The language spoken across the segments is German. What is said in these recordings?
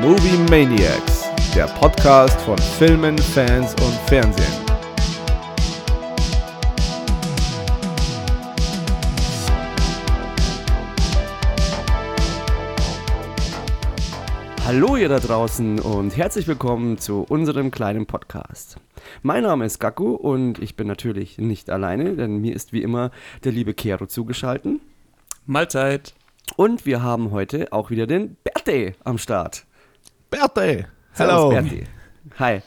Movie Maniacs, der Podcast von Filmen, Fans und Fernsehen. Hallo ihr da draußen und herzlich willkommen zu unserem kleinen Podcast. Mein Name ist Gaku und ich bin natürlich nicht alleine, denn mir ist wie immer der liebe Kero zugeschaltet. Mahlzeit. Und wir haben heute auch wieder den Berti am Start. Berti! Hallo. Berti. Hi.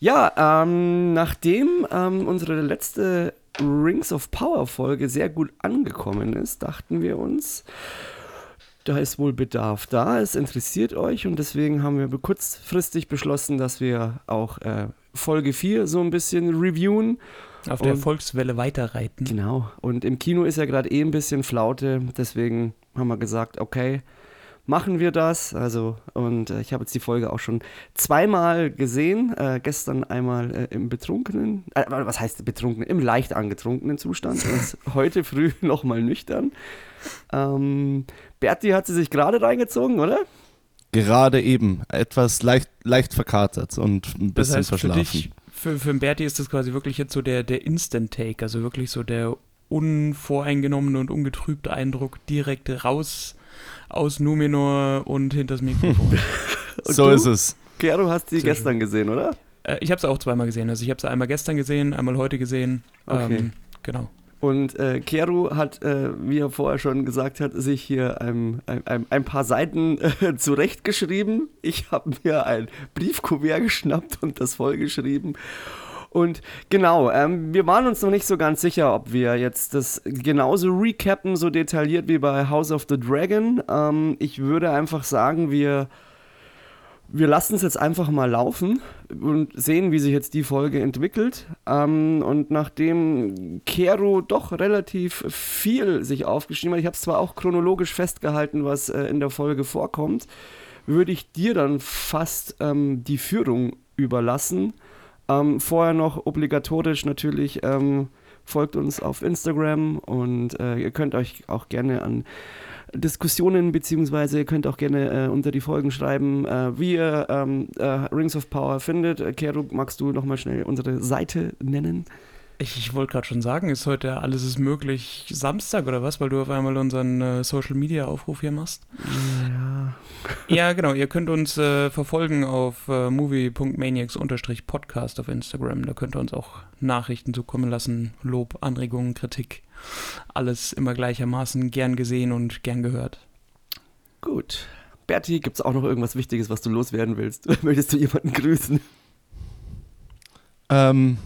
Ja, ähm, nachdem ähm, unsere letzte Rings of Power Folge sehr gut angekommen ist, dachten wir uns, da ist wohl Bedarf da, es interessiert euch und deswegen haben wir kurzfristig beschlossen, dass wir auch äh, Folge 4 so ein bisschen reviewen. Auf der Volkswelle weiterreiten. Genau, und im Kino ist ja gerade eh ein bisschen Flaute, deswegen haben wir gesagt, okay, machen wir das. Also, und äh, ich habe jetzt die Folge auch schon zweimal gesehen. Äh, gestern einmal äh, im betrunkenen, äh, was heißt betrunkenen? Im leicht angetrunkenen Zustand und heute früh nochmal nüchtern. Ähm, Berti hat sie sich gerade reingezogen, oder? Gerade eben. Etwas leicht, leicht verkatert und ein bisschen das heißt, verschlafen. Für, dich, für, für Berti ist das quasi wirklich jetzt so der, der Instant-Take, also wirklich so der unvoreingenommene und ungetrübte Eindruck direkt raus aus Numenor und hinters Mikrofon. so du? ist es. Kero, hast die Sehr gestern gesehen, oder? Äh, ich habe sie auch zweimal gesehen. Also ich habe sie einmal gestern gesehen, einmal heute gesehen. Okay. Ähm, genau. Und äh, Keru hat, äh, wie er vorher schon gesagt hat, sich hier ein, ein, ein paar Seiten äh, zurechtgeschrieben. Ich habe mir ein Briefkuvert geschnappt und das vollgeschrieben. Und genau, ähm, wir waren uns noch nicht so ganz sicher, ob wir jetzt das genauso recappen, so detailliert wie bei House of the Dragon. Ähm, ich würde einfach sagen, wir wir lassen es jetzt einfach mal laufen und sehen, wie sich jetzt die Folge entwickelt. Ähm, und nachdem Kero doch relativ viel sich aufgeschrieben hat, ich habe es zwar auch chronologisch festgehalten, was äh, in der Folge vorkommt, würde ich dir dann fast ähm, die Führung überlassen. Ähm, vorher noch obligatorisch natürlich ähm, folgt uns auf Instagram und äh, ihr könnt euch auch gerne an Diskussionen, beziehungsweise ihr könnt auch gerne äh, unter die Folgen schreiben, äh, wie ihr ähm, äh, Rings of Power findet. Äh, Kero, magst du nochmal schnell unsere Seite nennen? Ich, ich wollte gerade schon sagen, ist heute alles ist möglich Samstag oder was, weil du auf einmal unseren äh, Social Media Aufruf hier machst? Ja. Genau. Ihr könnt uns äh, verfolgen auf äh, movie.maniacs-podcast auf Instagram. Da könnt ihr uns auch Nachrichten zukommen lassen, Lob, Anregungen, Kritik. Alles immer gleichermaßen gern gesehen und gern gehört. Gut. Berti, gibt es auch noch irgendwas Wichtiges, was du loswerden willst? Möchtest du jemanden grüßen? Ähm,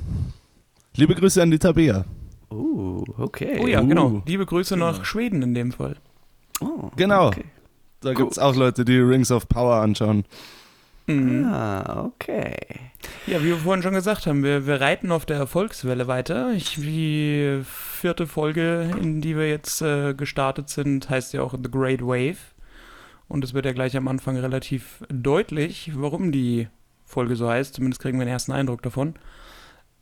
liebe Grüße an die Tabea. Oh, okay. Oh ja, uh. genau. Liebe Grüße nach Schweden in dem Fall. Oh, Genau. Okay. Da gibt es auch Leute, die Rings of Power anschauen. Mhm. Ah, okay. Ja, wie wir vorhin schon gesagt haben, wir, wir reiten auf der Erfolgswelle weiter. Ich, die vierte Folge, in die wir jetzt äh, gestartet sind, heißt ja auch The Great Wave. Und es wird ja gleich am Anfang relativ deutlich, warum die Folge so heißt. Zumindest kriegen wir einen ersten Eindruck davon.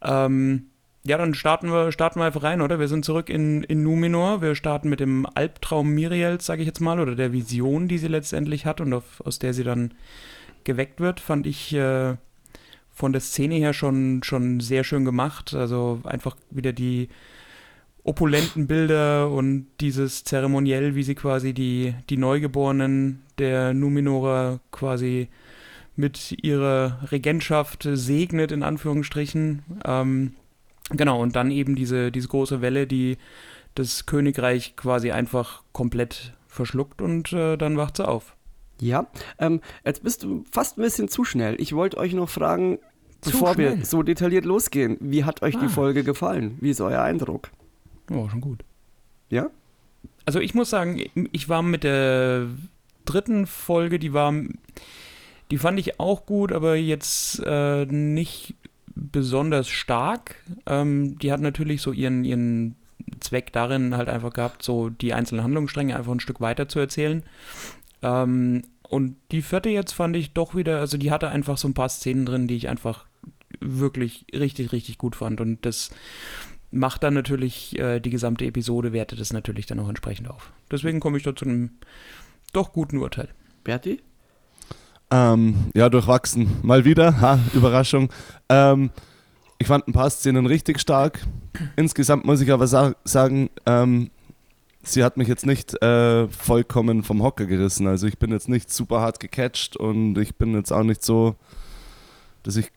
Ähm, ja, dann starten wir, starten wir einfach rein, oder? Wir sind zurück in, in Numenor. Wir starten mit dem Albtraum Miriels, sage ich jetzt mal, oder der Vision, die sie letztendlich hat und auf, aus der sie dann geweckt wird, fand ich äh, von der Szene her schon, schon sehr schön gemacht. Also einfach wieder die opulenten Bilder und dieses Zeremoniell, wie sie quasi die, die Neugeborenen der Numenorer quasi mit ihrer Regentschaft segnet, in Anführungsstrichen. Ähm, genau, und dann eben diese, diese große Welle, die das Königreich quasi einfach komplett verschluckt und äh, dann wacht sie auf. Ja, ähm, jetzt bist du fast ein bisschen zu schnell. Ich wollte euch noch fragen, Zu bevor wir schnell? so detailliert losgehen, wie hat euch die Ah. Folge gefallen? Wie ist euer Eindruck? Oh, schon gut. Ja? Also ich muss sagen, ich war mit der dritten Folge, die war, die fand ich auch gut, aber jetzt äh, nicht besonders stark. Ähm, die hat natürlich so ihren, ihren Zweck darin halt einfach gehabt, so die einzelnen Handlungsstränge einfach ein Stück weiter zu erzählen. Ähm, und die vierte jetzt fand ich doch wieder, also die hatte einfach so ein paar Szenen drin, die ich einfach wirklich richtig, richtig gut fand. Und das macht dann natürlich äh, die gesamte Episode, wertet es natürlich dann auch entsprechend auf. Deswegen komme ich da zu einem doch guten Urteil. Berti? Ähm, ja, durchwachsen. Mal wieder. Ha, Überraschung. Ähm, ich fand ein paar Szenen richtig stark. Insgesamt muss ich aber sa sagen, ähm, sie hat mich jetzt nicht äh, vollkommen vom Hocker gerissen. Also ich bin jetzt nicht super hart gecatcht und ich bin jetzt auch nicht so, dass ich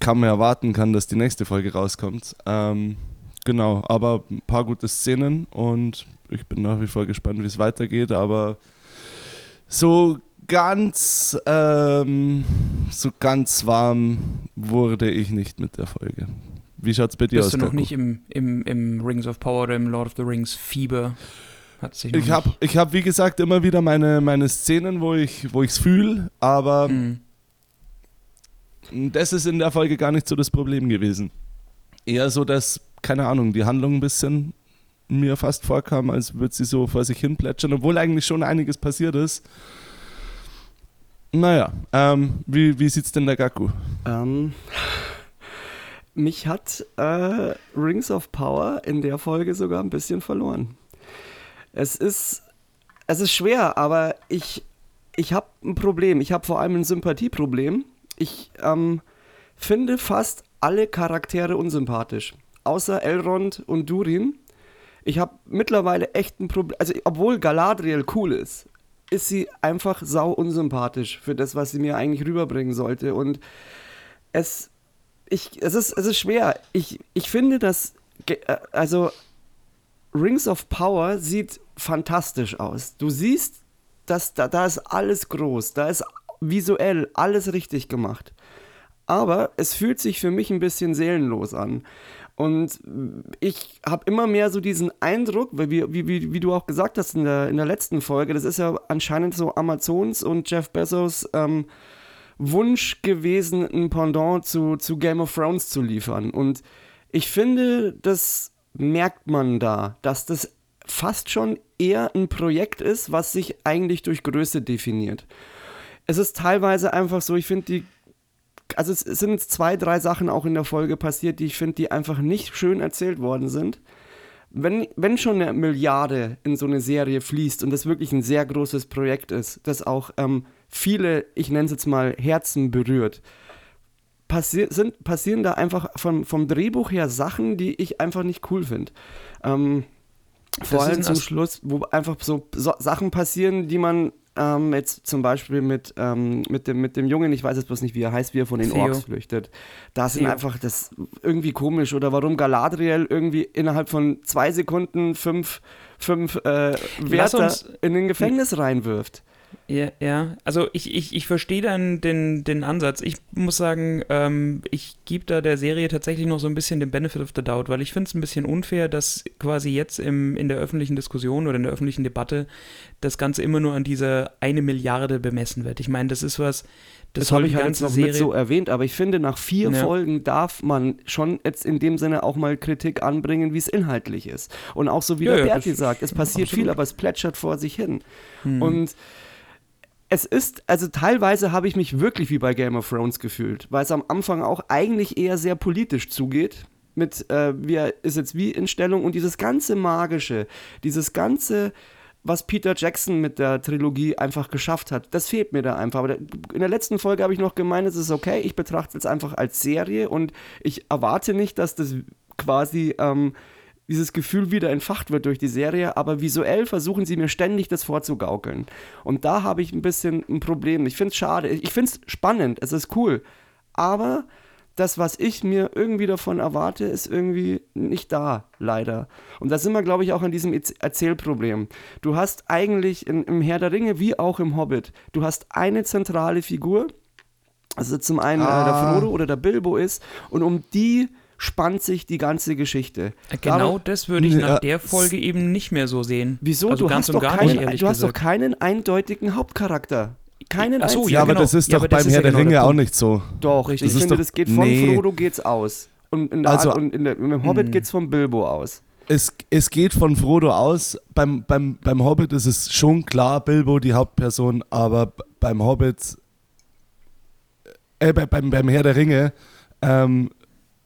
kaum mehr erwarten kann, dass die nächste Folge rauskommt. Ähm, genau, aber ein paar gute Szenen und ich bin nach wie vor gespannt, wie es weitergeht. Aber so ganz, ähm, so ganz warm wurde ich nicht mit der Folge. Wie schaut es bei dir Bist aus? du noch Gaku? nicht im, im, im Rings of Power oder im Lord of the Rings Fieber? Hat sich noch Ich habe, ich hab, wie gesagt, immer wieder meine, meine Szenen, wo ich es fühle, aber Mhm. das ist in der Folge gar nicht so das Problem gewesen. Eher so, dass, keine Ahnung, die Handlung ein bisschen mir fast vorkam, als würde sie so vor sich hin plätschern, obwohl eigentlich schon einiges passiert ist. Naja, ähm, wie, wie sieht's denn der Gaku? Ähm, mich hat äh, Rings of Power in der Folge sogar ein bisschen verloren. Es ist, es ist schwer, aber ich, ich habe ein Problem. Ich habe vor allem ein Sympathieproblem. Ich ähm, finde fast alle Charaktere unsympathisch. Außer Elrond und Durin. Ich habe mittlerweile echt ein Problem. Also, obwohl Galadriel cool ist, ist sie einfach sau unsympathisch für das, was sie mir eigentlich rüberbringen sollte. Und es, ich, es, ist, es ist schwer. Ich, ich finde, dass, äh, also Rings of Power sieht fantastisch aus. Du siehst, dass da, da ist alles groß, da ist visuell alles richtig gemacht. Aber es fühlt sich für mich ein bisschen seelenlos an. Und ich habe immer mehr so diesen Eindruck, weil wie, wie, wie, du auch gesagt hast in der, in der letzten Folge, das ist ja anscheinend so Amazons und Jeff Bezos ähm, Wunsch gewesen, ein Pendant zu, zu Game of Thrones zu liefern. Und ich finde, das merkt man da, dass das fast schon eher ein Projekt ist, was sich eigentlich durch Größe definiert. Es ist teilweise einfach so, ich finde die also es sind zwei, drei Sachen auch in der Folge passiert, die ich finde, die einfach nicht schön erzählt worden sind. Wenn, wenn schon eine Milliarde in so eine Serie fließt und das wirklich ein sehr großes Projekt ist, das auch ähm, viele, ich nenne es jetzt mal, Herzen berührt, passi sind, passieren da einfach vom, vom Drehbuch her Sachen, die ich einfach nicht cool finde. Ähm, vor allem zum Schluss, wo einfach so, so Sachen passieren, die man ähm, jetzt zum Beispiel mit, ähm, mit, dem, mit dem Jungen, ich weiß jetzt bloß nicht, wie er heißt, wie er von den Theo. Orks flüchtet. Da sind Theo. einfach das irgendwie komisch oder warum Galadriel irgendwie innerhalb von zwei Sekunden fünf, fünf äh, Wärter in den Gefängnis reinwirft. Ja, ja. Also ich, ich, ich verstehe dann den, den Ansatz. Ich muss sagen, ähm, ich gebe da der Serie tatsächlich noch so ein bisschen den Benefit of the Doubt, weil ich finde es ein bisschen unfair, dass quasi jetzt im, in der öffentlichen Diskussion oder in der öffentlichen Debatte das Ganze immer nur an dieser eine Milliarde bemessen wird. Ich meine, das ist was, das, Das, habe ich halt jetzt noch Serie. mit so erwähnt, aber ich finde, nach vier Ja. Folgen darf man schon jetzt in dem Sinne auch mal Kritik anbringen, wie es inhaltlich ist. Und auch so wie Ja, der ja, Berti sagt, es passiert absolut. viel, aber es plätschert vor sich hin. Hm. Und es ist, also teilweise habe ich mich wirklich wie bei Game of Thrones gefühlt, weil es am Anfang auch eigentlich eher sehr politisch zugeht. Mit, äh, wie ist jetzt wie in Stellung und dieses ganze Magische, dieses ganze, was Peter Jackson mit der Trilogie einfach geschafft hat, das fehlt mir da einfach. Aber in der letzten Folge habe ich noch gemeint, es ist okay, ich betrachte es einfach als Serie und ich erwarte nicht, dass das quasi ähm, dieses Gefühl wieder entfacht wird durch die Serie, aber visuell versuchen sie mir ständig das vorzugaukeln. Und da habe ich ein bisschen ein Problem. Ich finde es schade. Ich finde es spannend, es ist cool. Aber das, was ich mir irgendwie davon erwarte, ist irgendwie nicht da, leider. Und da sind wir, glaube ich, auch an diesem Erz- Erzählproblem. Du hast eigentlich in, im Herr der Ringe wie auch im Hobbit, du hast eine zentrale Figur, also zum einen äh, der Ah. Frodo oder der Bilbo ist, und um die spannt sich die ganze Geschichte. Genau Darum- das würde ich Ja, nach der Folge eben nicht mehr so sehen. Wieso? Also du ganz hast, und doch gar keinen, nicht, du hast doch keinen eindeutigen Hauptcharakter. Keinen Ach so, einzigen. Ja, Ja, aber genau. das ist Ja, doch beim ist Herr ja der genau Ringe auch nicht so. Doch, Richtig. ich Das finde, doch- das geht von nee. Frodo geht's aus. Und in der, Also- und in der, im Hobbit geht's vom Bilbo aus. Es, es geht von Frodo aus. Beim, beim, beim Hobbit ist es schon klar, Bilbo die Hauptperson, aber beim Hobbit, äh, bei- beim, beim Herr der Ringe, ähm,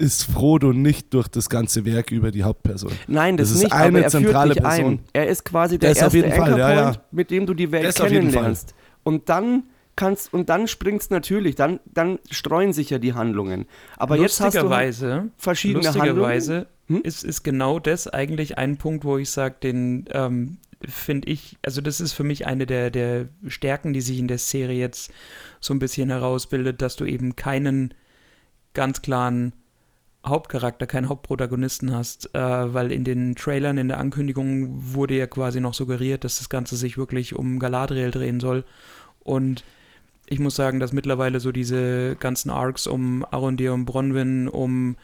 ist Frodo nicht durch das ganze Werk über die Hauptperson. Nein, das, Das ist nicht, eine aber er zentrale führt dich Person. ein. Er ist quasi der Das auf erste jeden Fall, Anchor ja, Point, ja. mit dem du die Welt kennenlernst. Und dann kannst und dann springt es natürlich, dann, dann streuen sich ja die Handlungen. Aber jetzt hast du halt verschiedene lustigerweise Handlungen. Hm? Ist, ist genau das eigentlich ein Punkt, wo ich sage, den ähm, finde ich, also das ist für mich eine der, der Stärken, die sich in der Serie jetzt so ein bisschen herausbildet, dass du eben keinen ganz klaren Hauptcharakter, keinen Hauptprotagonisten hast, äh, weil in den Trailern, in der Ankündigung wurde ja quasi noch suggeriert, dass das Ganze sich wirklich um Galadriel drehen soll. Und ich muss sagen, dass mittlerweile so diese ganzen Arcs um Arondir, um Bronwyn, um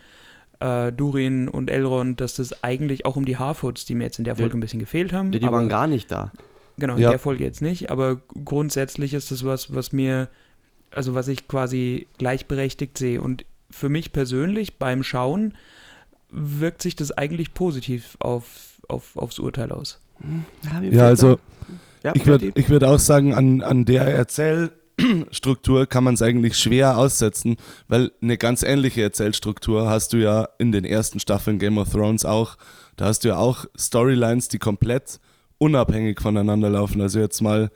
äh, Durin und Elrond, dass das eigentlich auch um die Harfoots, die mir jetzt in der Folge die, ein bisschen gefehlt haben. Die, die waren gar nicht da. Genau, in ja. der Folge jetzt nicht, aber grundsätzlich ist das was, was mir, also was ich quasi gleichberechtigt sehe. Und für mich persönlich beim Schauen wirkt sich das eigentlich positiv auf, auf, aufs Urteil aus. Ja, ja also ja, ich würde ich würd auch sagen, an, an der Erzählstruktur kann man es eigentlich schwer aussetzen, weil eine ganz ähnliche Erzählstruktur hast du ja in den ersten Staffeln Game of Thrones auch. Da hast du ja auch Storylines, die komplett unabhängig voneinander laufen. Also jetzt mal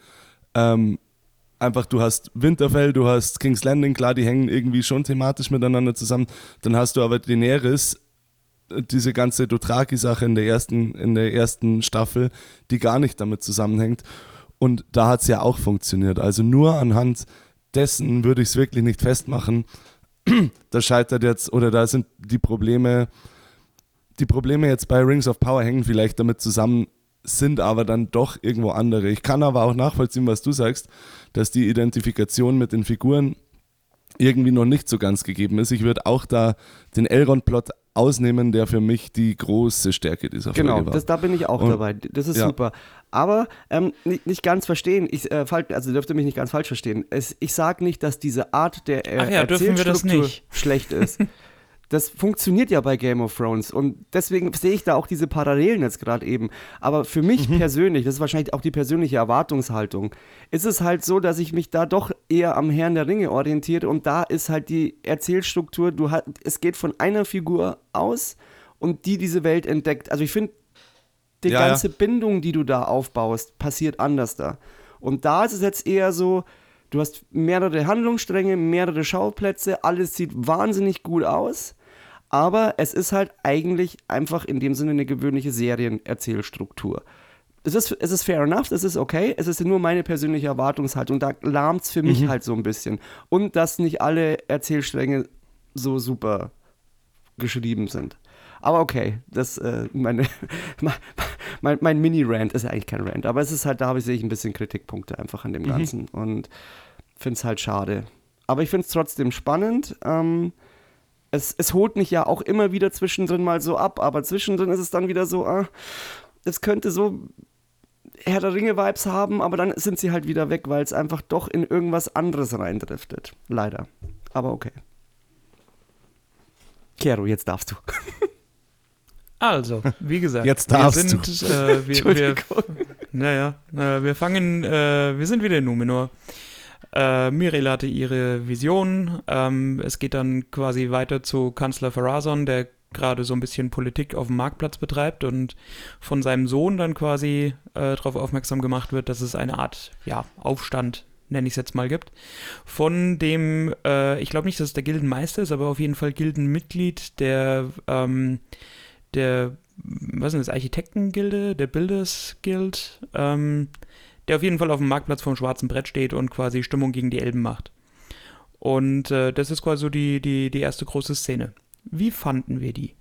ähm, einfach, du hast Winterfell, du hast King's Landing, klar, die hängen irgendwie schon thematisch miteinander zusammen. Dann hast du aber Daenerys, diese ganze Dothraki-Sache in der ersten, in der ersten Staffel, die gar nicht damit zusammenhängt. Und da hat es ja auch funktioniert. Also nur anhand dessen würde ich es wirklich nicht festmachen. da scheitert jetzt, oder da sind die Probleme, die Probleme jetzt bei Rings of Power hängen vielleicht damit zusammen, sind aber dann doch irgendwo andere. Ich kann aber auch nachvollziehen, was du sagst, dass die Identifikation mit den Figuren irgendwie noch nicht so ganz gegeben ist. Ich würde auch da den Elrond-Plot ausnehmen, der für mich die große Stärke dieser genau, Folge war. Genau, da bin ich auch Und, dabei. Das ist ja. super. Aber ähm, nicht, nicht, ganz verstehen, ich, äh, also dürfte mich nicht ganz falsch verstehen. Es, ich sage nicht, dass diese Art der äh, ja, Erzählstruktur schlecht ist. Das funktioniert ja bei Game of Thrones und deswegen sehe ich da auch diese Parallelen jetzt gerade eben. Aber für mich mhm. persönlich, das ist wahrscheinlich auch die persönliche Erwartungshaltung, ist es halt so, dass ich mich da doch eher am Herrn der Ringe orientiere und da ist halt die Erzählstruktur, du hat, es geht von einer Figur aus und die diese Welt entdeckt. Also ich finde, die ja, ganze ja. Bindung, die du da aufbaust, passiert anders da. Und da ist es jetzt eher so, du hast mehrere Handlungsstränge, mehrere Schauplätze, alles sieht wahnsinnig gut aus aber es ist halt eigentlich einfach in dem Sinne eine gewöhnliche Serienerzählstruktur. Es ist, es ist fair enough, es ist okay, es ist nur meine persönliche Erwartungshaltung. Da lahmt es für mich mhm. halt so ein bisschen. Und dass nicht alle Erzählstränge so super geschrieben sind. Aber okay, das, äh, meine, mein, mein Mini-Rant ist ja eigentlich kein Rant, aber es ist halt, da sehe ich ein bisschen Kritikpunkte einfach an dem mhm. Ganzen mhm. und finde es halt schade. Aber ich finde es trotzdem spannend. Ähm, es, es holt mich ja auch immer wieder zwischendrin mal so ab, aber zwischendrin ist es dann wieder so, ah, es könnte so Herr der Ringe-Vibes haben, aber dann sind sie halt wieder weg, weil es einfach doch in irgendwas anderes reindriftet. Leider. Aber okay. Kero, jetzt darfst du. Also, wie gesagt, jetzt darfst wir sind, du. Äh, wir, wir, naja, äh, wir fangen, äh, wir sind wieder in Numenor. Äh, Mirel hatte ihre Vision. Ähm, es geht dann quasi weiter zu Kanzler Farazon, der gerade so ein bisschen Politik auf dem Marktplatz betreibt und von seinem Sohn dann quasi äh, darauf aufmerksam gemacht wird, dass es eine Art ja, Aufstand, nenne ich es jetzt mal, gibt. Von dem, äh, ich glaube nicht, dass es der Gildenmeister ist, aber auf jeden Fall Gildenmitglied der, ähm, der, was ist das, Architektengilde, der Builders Guild, ähm, der auf jeden Fall auf dem Marktplatz vom schwarzen Brett steht und quasi Stimmung gegen die Elben macht. Und äh, das ist quasi so die, die, die erste große Szene. Wie fanden wir die?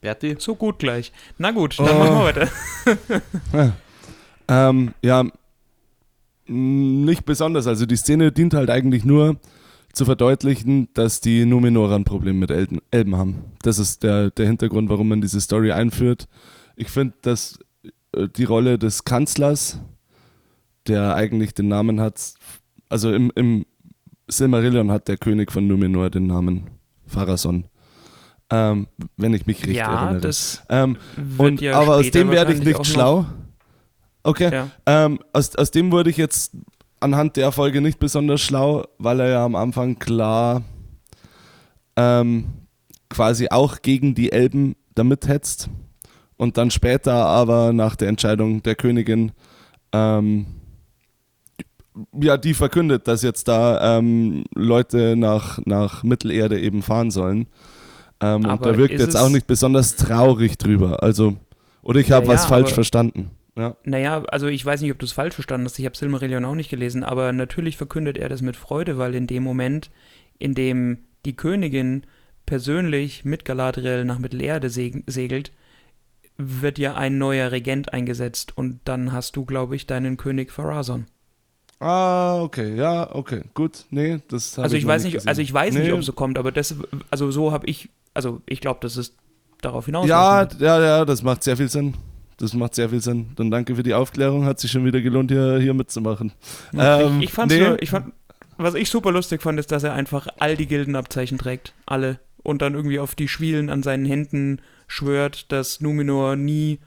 Berti? So gut gleich. Na gut, dann oh. machen wir weiter. ja. Ähm, ja, nicht besonders. Also die Szene dient halt eigentlich nur zu verdeutlichen, dass die Numenorer ein Problem mit Elben, Elben haben. Das ist der, der Hintergrund, warum man diese Story einführt. Ich finde, dass die Rolle des Kanzlers, der eigentlich den Namen hat, also im, im Silmarillion hat der König von Numenor den Namen Pharason. Ähm, wenn ich mich richtig ja, erinnere. Das ähm, und, ja aber aus dem werde ich nicht schlau. Okay. Ja. Ähm, aus, aus dem wurde ich jetzt anhand der Folge nicht besonders schlau, weil er ja am Anfang klar ähm, quasi auch gegen die Elben damit hetzt und dann später aber nach der Entscheidung der Königin ähm, ja, die verkündet, dass jetzt da ähm, Leute nach, nach Mittelerde eben fahren sollen. Ähm, und da wirkt jetzt auch nicht besonders traurig drüber. Also, oder ich habe Ja, was falsch verstanden. Ja. Naja, also ich weiß nicht, ob du es falsch verstanden hast. Ich habe Silmarillion auch nicht gelesen, aber natürlich verkündet er das mit Freude, weil in dem Moment, in dem die Königin persönlich mit Galadriel nach Mittelerde seg segelt, wird ja ein neuer Regent eingesetzt und dann hast du, glaube ich, deinen König Pharazon. Ah, okay, ja, okay, gut. Nee, das habe Also ich, noch weiß nicht, gesehen. also ich weiß nicht, Nee. ob es so kommt, aber das, also so habe ich, also ich glaube, das ist darauf hinaus. Ja, ja, ja, das macht sehr viel Sinn. Das macht sehr viel Sinn. Dann danke für die Aufklärung. Hat sich schon wieder gelohnt, hier, hier mitzumachen. Ähm, ich, ich fand's nee. nur, ich fand, was ich super lustig fand, ist, dass er einfach all die Gildenabzeichen trägt. Alle. Und dann irgendwie auf die Schwielen an seinen Händen schwört, dass Numenor nie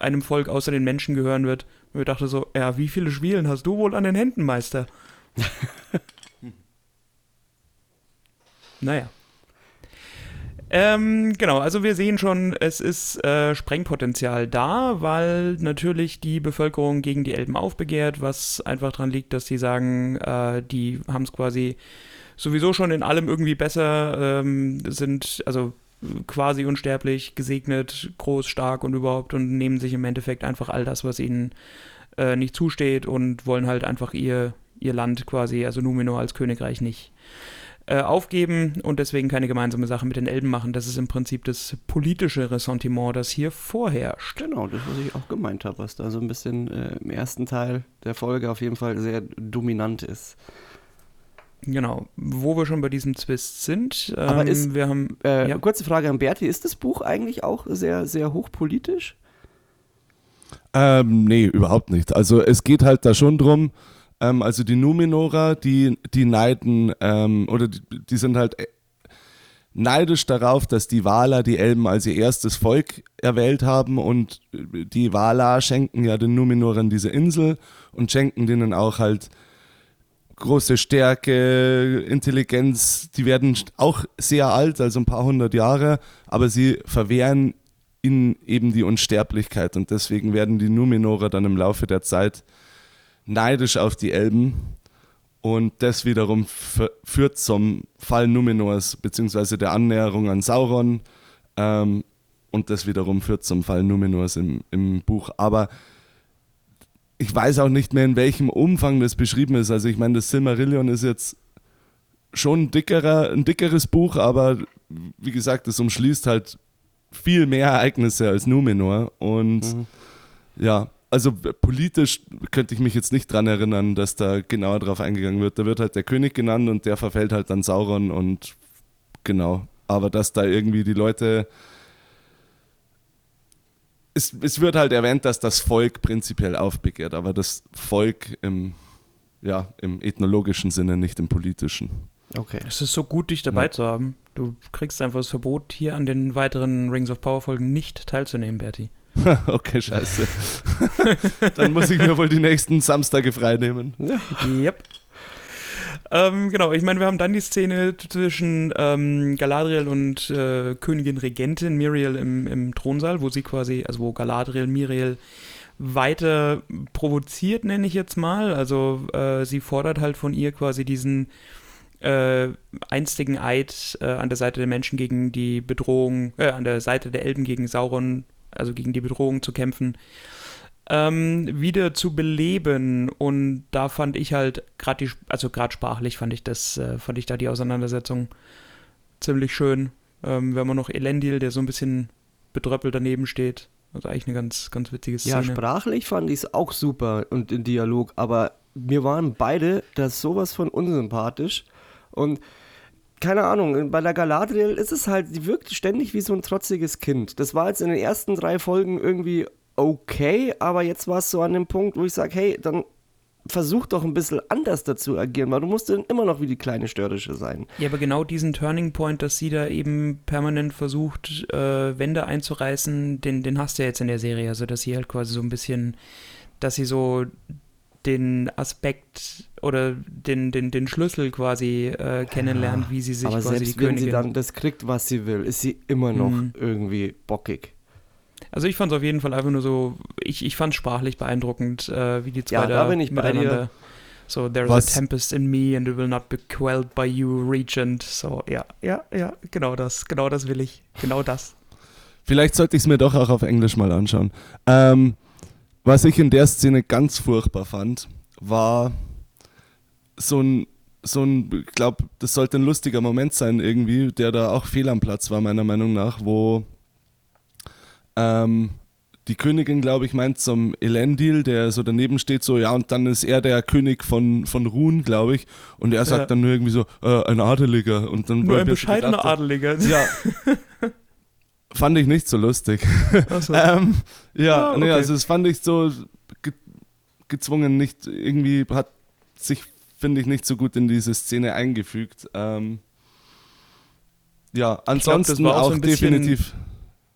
einem Volk außer den Menschen gehören wird. Und ich dachte so, ja, wie viele Schwielen hast du wohl an den Händen, Meister? naja. Ähm, genau, also wir sehen schon, es ist äh, Sprengpotenzial da, weil natürlich die Bevölkerung gegen die Elben aufbegehrt, was einfach daran liegt, dass sie sagen, äh, die haben es quasi sowieso schon in allem irgendwie besser, ähm, sind also quasi unsterblich, gesegnet, groß, stark und überhaupt und nehmen sich im Endeffekt einfach all das, was ihnen äh, nicht zusteht und wollen halt einfach ihr, ihr Land quasi, also Numenor als Königreich nicht äh, aufgeben und deswegen keine gemeinsame Sache mit den Elben machen. Das ist im Prinzip das politische Ressentiment, das hier vorherrscht. Genau, das, was ich auch gemeint habe, was da so ein bisschen äh, im ersten Teil der Folge auf jeden Fall sehr dominant ist. Genau. Wo wir schon bei diesem Twist sind, ähm, Aber ist- wir haben Äh, Ja. Kurze Frage an Berti, ist das Buch eigentlich auch sehr, sehr hochpolitisch? Ähm, nee, überhaupt nicht. Also es geht halt da schon drum, ähm, also die Numenorer, die, die neiden, ähm, oder die, die sind halt äh, neidisch darauf, dass die Valar die Elben als ihr erstes Volk erwählt haben und die Valar schenken ja den Numenorern diese Insel und schenken denen auch halt große Stärke, Intelligenz, die werden auch sehr alt, also ein paar hundert Jahre, aber sie verwehren ihnen eben die Unsterblichkeit und deswegen werden die Numenorer dann im Laufe der Zeit neidisch auf die Elben und das wiederum führt zum Fall Numenors beziehungsweise der Annäherung an Sauron ähm, und das wiederum führt zum Fall Numenors im, im Buch. Aber ich weiß auch nicht mehr, in welchem Umfang das beschrieben ist. Also ich meine, das Silmarillion ist jetzt schon ein, dickerer, ein dickeres Buch, aber wie gesagt, es umschließt halt viel mehr Ereignisse als Numenor. Und Mhm. ja, also politisch könnte ich mich jetzt nicht dran erinnern, dass da genauer drauf eingegangen wird. Da wird halt der König genannt und der verfällt halt dann Sauron und genau. Aber dass da irgendwie die Leute. Es, es wird halt erwähnt, dass das Volk prinzipiell aufbegehrt, aber das Volk im, ja, im ethnologischen Sinne, nicht im politischen. Okay. Es ist so gut, dich dabei Ja. zu haben. Du kriegst einfach das Verbot, hier an den weiteren Rings of Power Folgen nicht teilzunehmen, Berti. okay, scheiße. Dann muss ich mir wohl die nächsten Samstage freinehmen. Yep. Ähm, genau, ich meine, wir haben dann die Szene zwischen ähm, Galadriel und äh, Königin Regentin Miriel im, im Thronsaal, wo sie quasi, also wo Galadriel Miriel weiter provoziert, nenne ich jetzt mal. Also äh, sie fordert halt von ihr quasi diesen äh, einstigen Eid äh, an der Seite der Menschen gegen die Bedrohung, äh, an der Seite der Elben gegen Sauron, also gegen die Bedrohung zu kämpfen ähm, wieder zu beleben und da fand ich halt gerade die, also gerade sprachlich fand ich das, äh, fand ich da die Auseinandersetzung ziemlich schön. Ähm, wir haben noch Elendil, der so ein bisschen bedröppelt daneben steht. Also eigentlich eine ganz, ganz witzige Ja, Szene. sprachlich fand ich es auch super und im Dialog, aber mir waren beide das sowas von unsympathisch und keine Ahnung, bei der Galadriel ist es halt, die wirkt ständig wie so ein trotziges Kind. Das war jetzt in den ersten drei Folgen irgendwie okay, aber jetzt war es so an dem Punkt, wo ich sage, hey, dann versuch doch ein bisschen anders dazu agieren, weil du musst dann immer noch wie die kleine Störrische sein. Ja, aber genau diesen Turning Point, dass sie da eben permanent versucht, äh, Wände einzureißen, den, den hast du ja jetzt in der Serie. Also, dass sie halt quasi so ein bisschen, dass sie so den Aspekt oder den, den, den Schlüssel quasi äh, kennenlernt, wie sie sich aber quasi selbst die wenn Königin... sie dann das kriegt, was sie will, ist sie immer noch Mhm. irgendwie bockig. Also ich fand es auf jeden Fall einfach nur so, ich, ich fand es sprachlich beeindruckend, äh, wie die zwei Ja, da, da bin ich bei miteinander So, there's Was- a tempest in me and it will not be quelled by you, Regent. So, ja, ja, ja, genau das, genau das will ich. Genau das. Vielleicht sollte ich es mir doch auch auf Englisch mal anschauen. Ähm, was ich in der Szene ganz furchtbar fand, war so ein, so ein, ich glaube, das sollte ein lustiger Moment sein irgendwie, der da auch fehl am Platz war, meiner Meinung nach, wo ähm, die Königin, glaube ich, meint zum Elendil, der so daneben steht, so, ja, und dann ist er der König von, von Ruhn, glaube ich, und er sagt Ja. dann nur irgendwie so, äh, ein Adeliger. Und dann Nur ein so bescheidener gedacht, Adeliger. Ja. Fand ich nicht so lustig. Achso. Ähm, ja, Ah, nee, okay. also das fand ich so ge gezwungen, nicht irgendwie hat sich, finde ich, nicht so gut in diese Szene eingefügt. Ähm, ja, ansonsten war auch auch, so ein definitiv.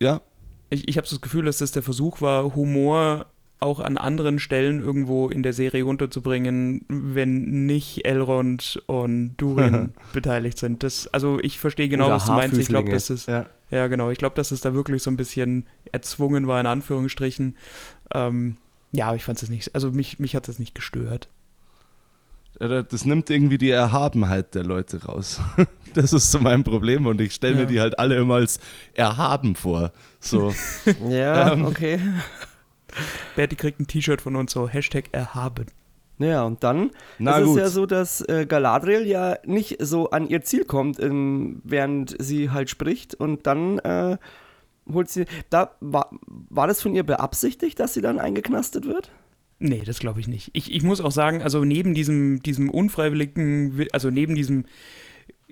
Ja, Ich, ich habe so das Gefühl, dass das der Versuch war, Humor auch an anderen Stellen irgendwo in der Serie unterzubringen, wenn nicht Elrond und Durin beteiligt sind. Das, also ich verstehe genau, Oder was du meinst. Ich glaube, dass es, ja. Ja. genau, ich glaube, dass es da wirklich so ein bisschen erzwungen war, in Anführungsstrichen. Ähm, ja, aber ich fand es nicht, also mich, mich hat das nicht gestört. das nimmt irgendwie die Erhabenheit der Leute raus. Das ist so mein Problem und ich stelle Ja. mir die halt alle immer als erhaben vor. So. Ja, Ähm. okay. Bertie kriegt ein T-Shirt von uns, so Hashtag erhaben. Ja, und dann Na ist gut. es ja so, dass äh, Galadriel ja nicht so an ihr Ziel kommt, in, während sie halt spricht. Und dann äh, holt sie. Da war, war das von ihr beabsichtigt, dass sie dann eingeknastet wird? Nee, das glaube ich nicht. Ich, ich muss auch sagen, also neben diesem, diesem unfreiwilligen, Wi- also neben diesem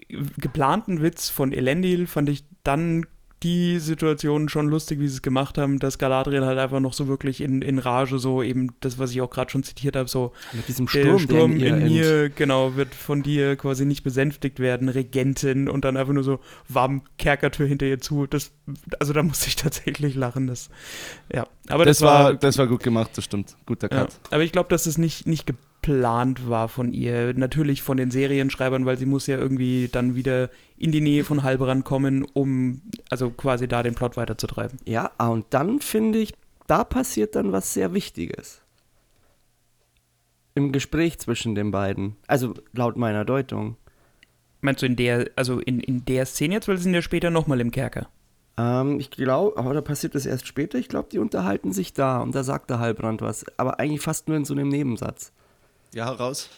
geplanten Witz von Elendil fand ich dann die Situation schon lustig, wie sie es gemacht haben, dass Galadriel halt einfach noch so wirklich in, in Rage so eben das, was ich auch gerade schon zitiert habe, so Mit diesem Sturm, Sturm in, in, mir, genau, wird von dir quasi nicht besänftigt werden, Regentin und dann einfach nur so warm Kerkertür hinter ihr zu. Das, also da musste ich tatsächlich lachen. Das, ja, aber das, das, war, das war gut gemacht, das stimmt. Guter ja, Cut. aber ich glaube, dass es nicht, nicht geplant war von ihr. Natürlich von den Serienschreibern, weil sie muss ja irgendwie dann wieder in die Nähe von Halbrand kommen, um also quasi da den Plot weiterzutreiben. Ja, ah, und dann finde ich, da passiert dann was sehr Wichtiges. Im Gespräch zwischen den beiden. Also laut meiner Deutung. Meinst du in der, also in, in der Szene jetzt, weil sie sind ja später nochmal im Kerker. Ähm, ich glaube, aber da passiert das erst später. Ich glaube, die unterhalten sich da und da sagt der Halbrand was. Aber eigentlich fast nur in so einem Nebensatz. Ja, raus.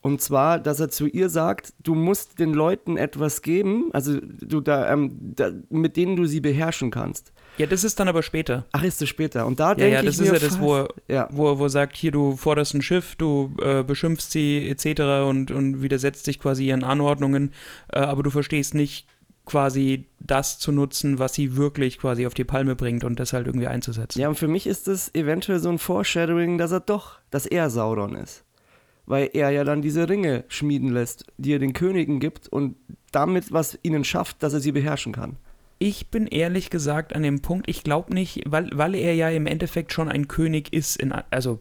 Und zwar, dass er zu ihr sagt, du musst den Leuten etwas geben, also du da, ähm, da mit denen du sie beherrschen kannst. Ja, das ist dann aber später. Ach, ist das später? Und da Ja, denke ja, ich das ist mir ja das, wo er, ja. wo, er- wo er sagt, hier, du forderst ein Schiff, du äh, beschimpfst sie etc. Und, und widersetzt dich quasi ihren Anordnungen, äh, aber du verstehst nicht quasi das zu nutzen, was sie wirklich quasi auf die Palme bringt und das halt irgendwie einzusetzen. Ja, und für mich ist das eventuell so ein Foreshadowing, dass er doch, dass er Sauron ist. Weil er ja dann diese Ringe schmieden lässt, die er den Königen gibt und damit was ihnen schafft, dass er sie beherrschen kann. Ich bin ehrlich gesagt an dem Punkt, ich glaube nicht, weil, weil er ja im Endeffekt schon ein König ist, in, also